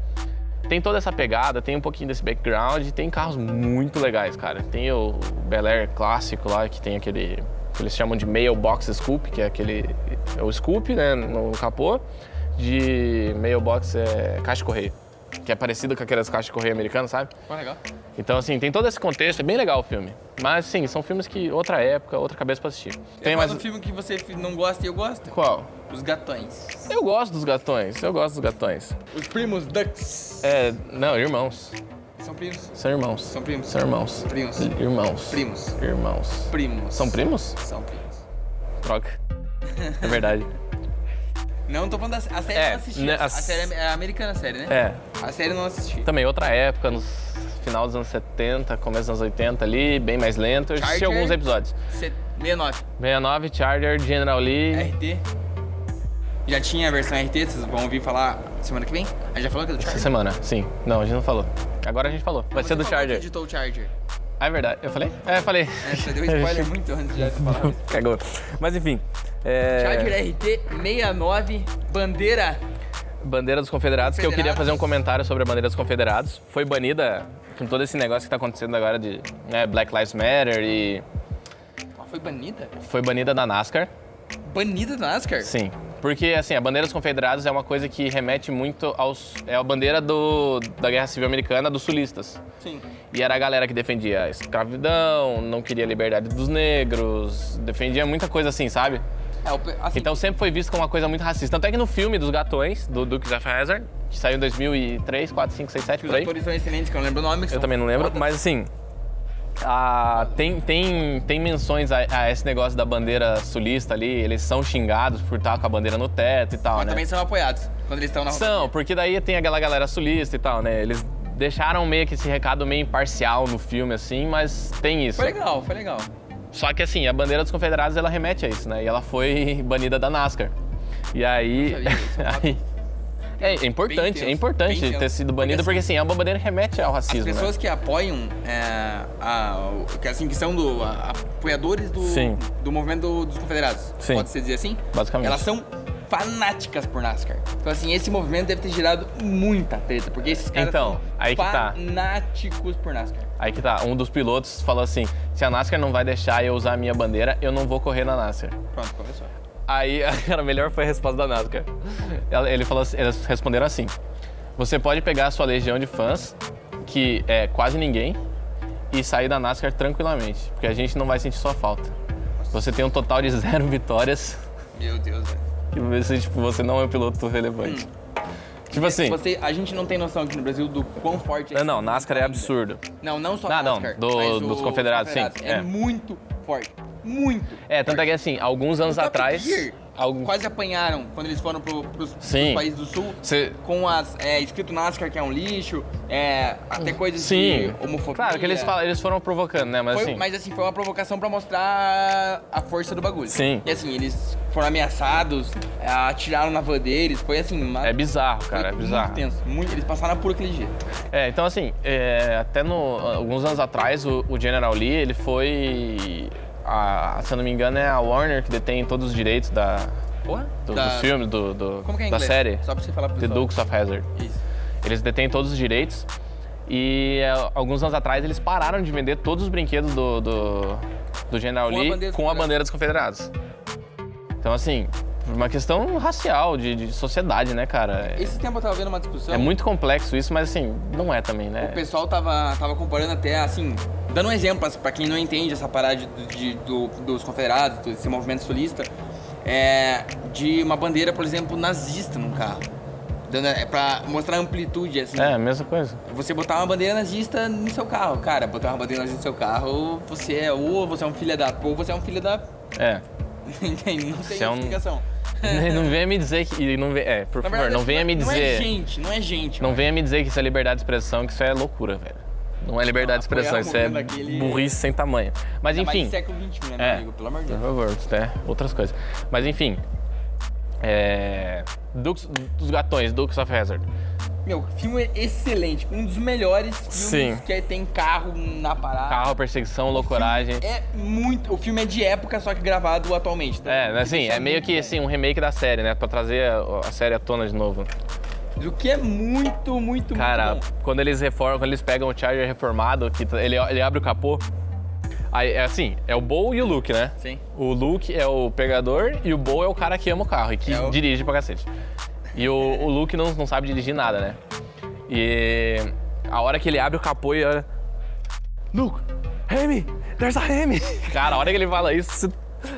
tem toda essa pegada, tem um pouquinho desse background tem carros muito legais, cara. Tem o Bel Air clássico lá, que tem aquele que eles chamam de mailbox scoop, que é aquele é o scoop, né, no capô, de mailbox é caixa correio que é parecido com aquelas caixas de correio americanas, sabe? Ah, legal. Então, assim, tem todo esse contexto, é bem legal o filme. Mas, sim, são filmes que outra época, outra cabeça pra assistir. Tem mais um filme que você não gosta e eu gosto? Qual? Os Gatões. Eu gosto dos Gatões, eu gosto dos Gatões. Os primos Ducks. É, não, irmãos. São primos? São irmãos. São primos? São irmãos. Primos. Irmãos. Primos. Irmãos. Primos. São primos? São primos. Troca. É verdade. Não, tô falando da a série é, não assisti. Né, a, a série é, americana a série, né? É. A série não assisti. Também outra época, no final dos anos 70, começo dos anos 80 ali, bem mais lento. Eu assisti alguns episódios. 69. 69, Charger, General Lee. RT. Já tinha a versão RT, vocês vão ouvir falar semana que vem? A gente já falou que é do Charger? Essa semana, sim. Não, a gente não falou. Agora a gente falou. Vai Você ser do Charger. Você editou o Charger. Ah, é verdade. Eu falei? É, eu falei. É, você deu spoiler muito antes de falar. Cagou. Mas enfim. É... Charger RT 69, bandeira. Bandeira dos Confederados, Confederados, que eu queria fazer um comentário sobre a bandeira dos Confederados. Foi banida com todo esse negócio que está acontecendo agora de né, Black Lives Matter e. Foi banida? Foi banida da NASCAR. Banida da NASCAR? Sim. Porque, assim, a bandeira dos confederados é uma coisa que remete muito aos... É a bandeira do, da Guerra Civil Americana dos sulistas. Sim. E era a galera que defendia a escravidão, não queria a liberdade dos negros, defendia muita coisa assim, sabe? É, assim, então sempre foi visto como uma coisa muito racista. Tanto é que no filme dos Gatões, do Dukes of Hazzard, que saiu em 2003, 4, 5, 6, 7, por aí. Os atores são excelentes, que eu não lembro o nome. Eu também não lembro, mas assim, ah, tem, tem, tem menções a, a, esse negócio da bandeira sulista ali, eles são xingados por estar com a bandeira no teto e tal, Mas né? também são apoiados quando eles estão na São, porque daí tem aquela galera sulista e tal, né? Eles deixaram meio que esse recado meio imparcial no filme, assim, mas tem isso. Foi legal, foi legal. Só que assim, a bandeira dos confederados, ela remete a isso, né? E ela foi banida da NASCAR. E aí... aí é, é importante, é importante ter sido banida, porque, assim, porque assim, a bandeira remete ao racismo. As né? pessoas né? que apoiam, é, a, que, assim, que são do, a, apoiadores do, do movimento dos confederados, Sim. pode-se dizer assim? Basicamente. Elas são fanáticas por NASCAR. Então, assim, esse movimento deve ter gerado muita treta, porque esses caras então, são aí que tá. fanáticos tá. por NASCAR. Aí que tá. Um dos pilotos falou assim: se a NASCAR não vai deixar eu usar a minha bandeira, eu não vou correr na NASCAR. Pronto, começou. Aí, cara, melhor foi a resposta da NASCAR. Ele falou assim, eles responderam assim: Você pode pegar a sua legião de fãs, que é quase ninguém, e sair da NASCAR tranquilamente, porque a gente não vai sentir sua falta. Você tem um total de zero vitórias Meu Deus, velho. e você, tipo, você não é um piloto relevante. Tipo assim, Você, a gente não tem noção aqui no Brasil do quão forte é não, não, movimento NASCAR é absurdo. Não, não só Ah, não, NASCAR, do- mas dos o- confederados, sim, É, é. muito forte. Muito. É, tanto é que assim, alguns anos atrás. Gear algum- Quase apanharam quando eles foram pro, pros, pros países do sul. Você- Com as. É, escrito NASCAR que é um lixo, é, até coisas Sim. de homofobia. Claro que eles, falam, eles foram provocando, né? Mas Foi- assim. Mas assim, foi uma provocação pra mostrar a força do bagulho. Sim. E assim, eles foram ameaçados, é, atiraram na van deles, foi assim, uma, É bizarro, foi cara, é bizarro. Muito tenso, muito, eles passaram por aquele dia. É, então assim, é, até no, alguns anos atrás, o, o General Lee, ele foi. A, se eu não me engano, é a Warner que detém todos os direitos da, Porra? do- Da- dos filmes, do, do- Como que é em da inglês? série. Só pra você falar pro The pessoal. Dukes of Hazzard. Isso. Eles detêm todos os direitos. E é, alguns anos atrás eles pararam de vender todos os brinquedos do, do, do General Com a Lee dos com a bandeira dos confederados. Então, assim, uma questão racial, de, de sociedade, né, cara? É, Esse tempo eu tava vendo uma discussão. é muito complexo isso, mas assim, não é também, né? O pessoal tava, tava comparando até, assim, dando um exemplo pra- pra quem não entende essa parada de, de- do- dos confederados, desse movimento sulista, é, de uma bandeira, por exemplo, nazista num carro. Dando, é, pra mostrar amplitude, assim. É, a mesma coisa. Você botar uma bandeira nazista no seu carro. Cara, botar uma bandeira nazista no seu carro, você é ou você é um filho da... ou você é um filho da... É. Entende? Não tem Você é um- explicação. Não venha me dizer que. Não venha, é, por Na favor, verdade, não venha me Não é dizer. gente, não é gente. Não mano. venha me dizer que isso é liberdade de expressão, que isso é loucura, velho. Não é liberdade de Ah, expressão, isso é daquele- burrice sem tamanho. Mas Ainda mais enfim. século XXI, né, meu É. amigo? Pelo amor de Por Deus. favor, isso é outras coisas. Mas enfim. É. Dukes, dos gatões, Dukes of Hazard. Meu, filme é excelente. Um dos melhores filmes Sim. que tem carro na parada. Carro, perseguição, loucuragem. É muito. O filme é de época, só que gravado atualmente. tá? É, assim, Isso é meio que assim, um remake da série, né? Pra trazer a, a série à tona de novo. O que é muito, muito, Cara, muito bom. quando eles reformam, quando eles pegam o Charger reformado, que ele, ele abre o capô. Aí é assim, é o Bo e o Luke, né? Sim. O Luke é o pegador e o Bo é o cara que ama o carro e que É o- dirige pra cacete. E o, o Luke não, não sabe dirigir nada, né? E a hora que ele abre o capô e olha. Luke, Remy, there's a Remy. Cara, a hora que ele fala isso,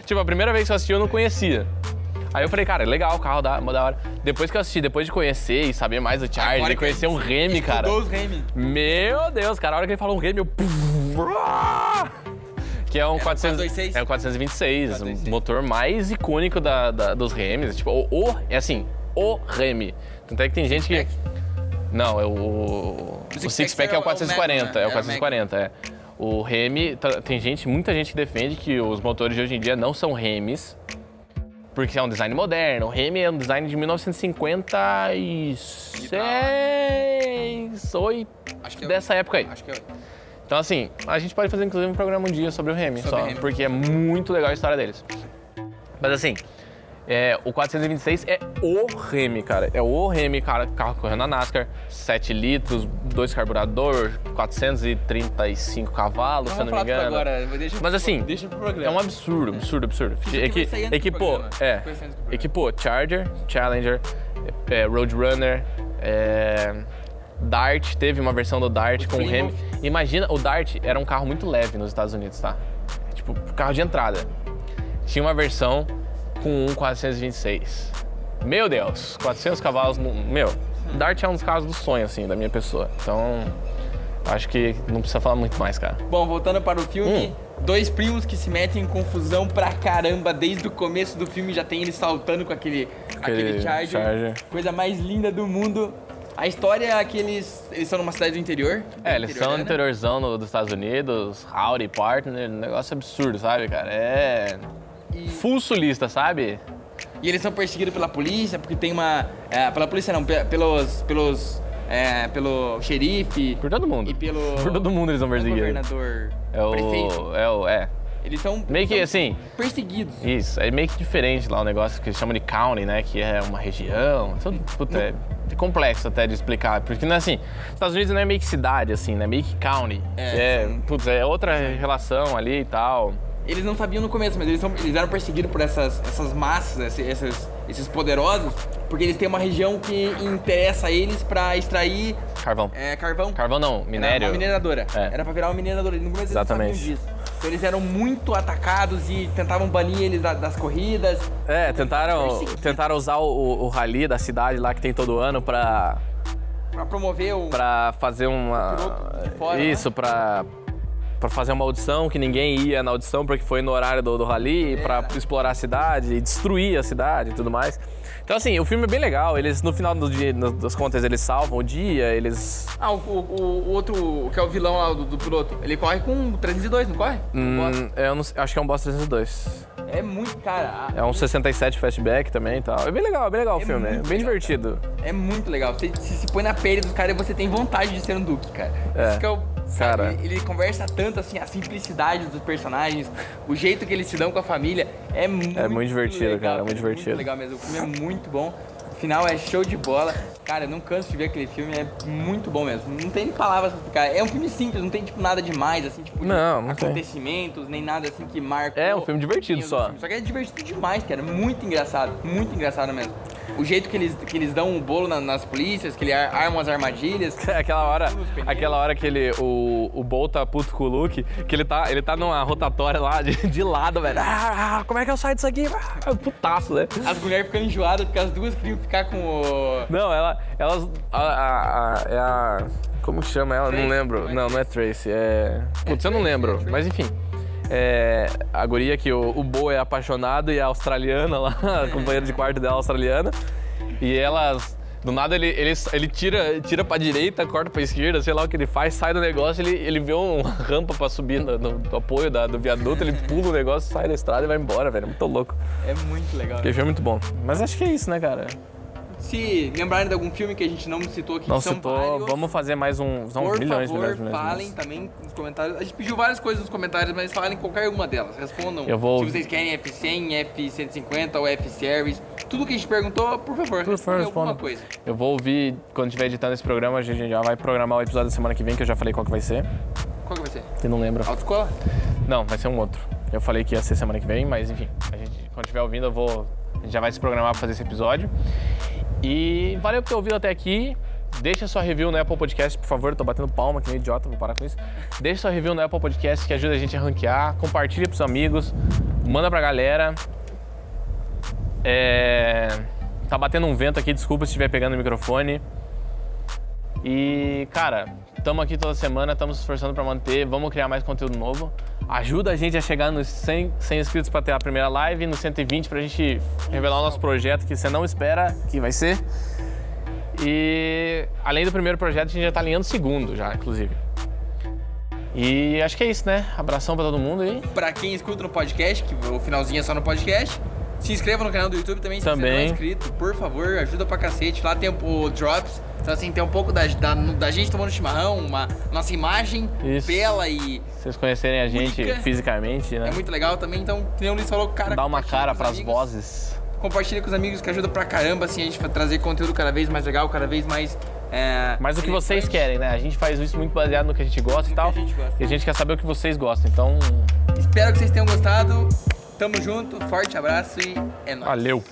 tipo, a primeira vez que eu assisti eu não conhecia. Aí eu falei, cara, legal o carro, da, da hora. Depois que eu assisti, depois de conhecer e saber mais do e que conhecer um Remy, cara. Os Remy. Meu Deus, cara, a hora que ele falou um Remy, eu. Que é um, 400, 426? é um 426, 426. o motor mais icônico da, da- dos Remis. Tipo, o, o- é assim, o Remy. Tanto é que tem gente que. Não, é o. O Six Six Pack Pack é é o o 440, Magnum, né? é o É o 440, é. O Remy, tá- tem gente, muita gente que defende que os motores de hoje em dia não são Remis, porque é um design moderno. O Remy é um design de 1956, 8, Acho que é dessa época aí. Acho que é. Então, assim, a gente pode fazer inclusive um programa um dia sobre o Remy, Sobre só, Remy. porque é muito legal a história deles. Mas, assim, é, o 426 é o Remy, cara. É o Remy, cara, carro correndo na NASCAR, 7 litros, dois carburador, 435 cavalos, se eu não me engano. agora. Deixa Mas, assim, deixa pro É programa. um absurdo, absurdo, absurdo. Do equipou, é, Isso vai sair antes do programa. equipou Charger, Challenger, é, é, Roadrunner, é, Dart, teve uma versão do Dart com o Remy. Imagina, o Dart era um carro muito leve nos Estados Unidos, tá? Tipo, carro de entrada. Tinha uma versão com um 426. Meu Deus, 400 cavalos, no- meu. Dart é um dos carros do sonho, assim, da minha pessoa. Então, acho que não precisa falar muito mais, cara. Bom, voltando para o filme, Hum. dois primos que se metem em confusão pra caramba desde o começo do filme, já tem eles saltando com aquele, aquele, Aquele Charger, Charger. Coisa mais linda do mundo. A história é que eles, eles são numa cidade do interior. É, eles são no né? interiorzão no- dos Estados Unidos, Howdy Partner, um negócio absurdo, sabe, cara? É. E- Full sulista, sabe? E eles são perseguidos pela polícia, porque tem uma. é, pela polícia não, pe- pelos. pelos. é, pelo xerife. Por todo mundo. E pelo. Por todo mundo eles são não é perseguidos. governador. É o. Prefeito. É o. É. Eles são. Meio que são assim. Perseguidos. Isso, é meio que diferente lá o negócio que eles chamam de county, né? Que é uma região. Tudo, puta, é, é complexo até de explicar. Porque não é assim. Estados Unidos não é meio que cidade, assim, né? Meio que county. É, É, são- putz, é outra relação ali e tal. eles não sabiam no começo, mas eles, são, eles eram perseguidos por essas, essas massas, esses, esses, poderosos, porque eles têm uma região que interessa a eles pra extrair Carvão. é, carvão. Carvão não, Era minério. uma mineradora. É. Era pra virar uma mineradora. No começo Exatamente. eles sabiam disso. Então eles eram muito atacados e tentavam banir eles da- das corridas. É, tentaram, tentaram usar o, o, rally da cidade lá que tem todo ano pra, Pra promover o. pra fazer uma. Fora, né? Isso, pra, pra fazer uma audição que ninguém ia na audição porque foi no horário do, do rally, pra Era. explorar a cidade e destruir a cidade e tudo mais. Então, assim, o filme é bem legal. Eles, no final do dia, no- das contas, eles salvam o dia, eles. Ah, o, o- o outro, o que é o vilão lá do, do piloto, ele corre com 302, não corre? Hum, eu não acho que é um Boss 302. É muito, cara. É um 67 fastback também e tal. É bem legal, é bem legal o É filme. É bem legal, divertido. É muito legal. Você se, se põe na pele dos caras e você tem vontade de ser um Duque, cara. É. Isso que é o. Cara. Ele, ele conversa tanto assim, a simplicidade dos personagens, o jeito que eles se dão com a família. É muito muito divertido, legal, cara, é muito divertido. Muito legal mesmo. O filme é muito bom. O final é show de bola. Cara, eu não canso de ver aquele filme, é muito bom mesmo. Não tem palavras pra explicar. É um filme simples, não tem tipo nada demais, assim, tipo, Não, não tem. acontecimentos, nem nada assim que marca. É um filme divertido só. Só que é divertido demais, cara. Muito engraçado. Muito engraçado mesmo. O jeito que eles, que eles dão o bolo na- nas polícias, que ele ar- arma as armadilhas. É aquela hora, aquela hora que ele, o, o Bolt tá puto com o Luke, que ele tá, ele tá numa rotatória lá de, de lado, velho. Ah, ah, como é que eu saio disso aqui? Ah, putaço, né? As mulheres ficando enjoadas porque as duas queriam ficar com o. Não, ela, elas, a, a, a- é a, como chama ela? Não lembro. Não é Não, é Tracy, é... Putz, eu não lembro, é mas enfim. É, a guria que o, o Bo é apaixonado e a australiana lá, a companheira de quarto dela australiana. E elas, do nada ele, ele, ele tira, tira pra direita, corta pra esquerda, sei lá o que ele faz, sai do negócio, ele, ele vê uma rampa pra subir no, no- no apoio da- do viaduto, ele pula o negócio, sai da estrada e vai embora, velho. É muito louco. É muito legal. Aquele filme é muito bom. Mas acho que é isso, né, cara? Se lembrarem de algum filme que a gente não citou aqui, Não citou, vários, vamos fazer mais um. São Por milhões, favor, milhões, milhões. falem milhões. também nos comentários. A gente pediu várias coisas nos comentários, mas falem qualquer uma delas. Respondam. Eu vou- Se vocês querem F100, F150 ou F-Series. Tudo que a gente perguntou, por favor, Por favor, alguma coisa. Eu vou ouvir quando estiver editando esse programa, a gente já vai programar o episódio da semana que vem, que eu já falei qual que vai ser. Qual que vai ser? Você não lembra? Autoescola? Não, vai ser um outro. Eu falei que ia ser semana que vem, mas enfim, a gente, quando estiver ouvindo, eu vou. A gente já vai se programar pra fazer esse episódio. E valeu por ter ouvido até aqui. Deixa sua review no Apple Podcast, por favor. Tô batendo palma que nem idiota, vou parar com isso. Deixa sua review no Apple Podcast que ajuda a gente a ranquear. Compartilha pros amigos. Manda pra galera. É... Tá batendo um vento aqui, desculpa se estiver pegando o microfone. E, cara, estamos aqui toda semana, estamos se esforçando para manter, vamos criar mais conteúdo novo. Ajuda a gente a chegar nos 100, 100 inscritos para ter a primeira live, nos 120 para a gente revelar o nosso projeto que você não espera que vai ser. E além do primeiro projeto, a gente já está alinhando o segundo já, inclusive. E acho que é isso, né? Abração para todo mundo aí. Pra quem escuta no podcast, que o finalzinho é só no podcast, se inscreva no canal do YouTube também, se você não Também. é inscrito, por favor, ajuda pra cacete. Lá tem o Drops, então assim, tem um pouco da, da, da gente tomando chimarrão, uma nossa imagem Isso. bela e Vocês conhecerem a gente Única. fisicamente, né? é muito legal também. Então, que nem o Luiz falou, cara, Dá uma cara com os para as amigos. vozes. Compartilha com os amigos que ajuda pra caramba, assim, a gente trazer conteúdo cada vez mais legal, cada vez mais. É, Mas o que vocês querem, né? A gente faz isso muito baseado no que a gente gosta e No que tal. a gosta. E a gente quer saber o que vocês gostam. Então, Espero que vocês tenham gostado. Tamo junto, forte abraço e é nóis. valeu!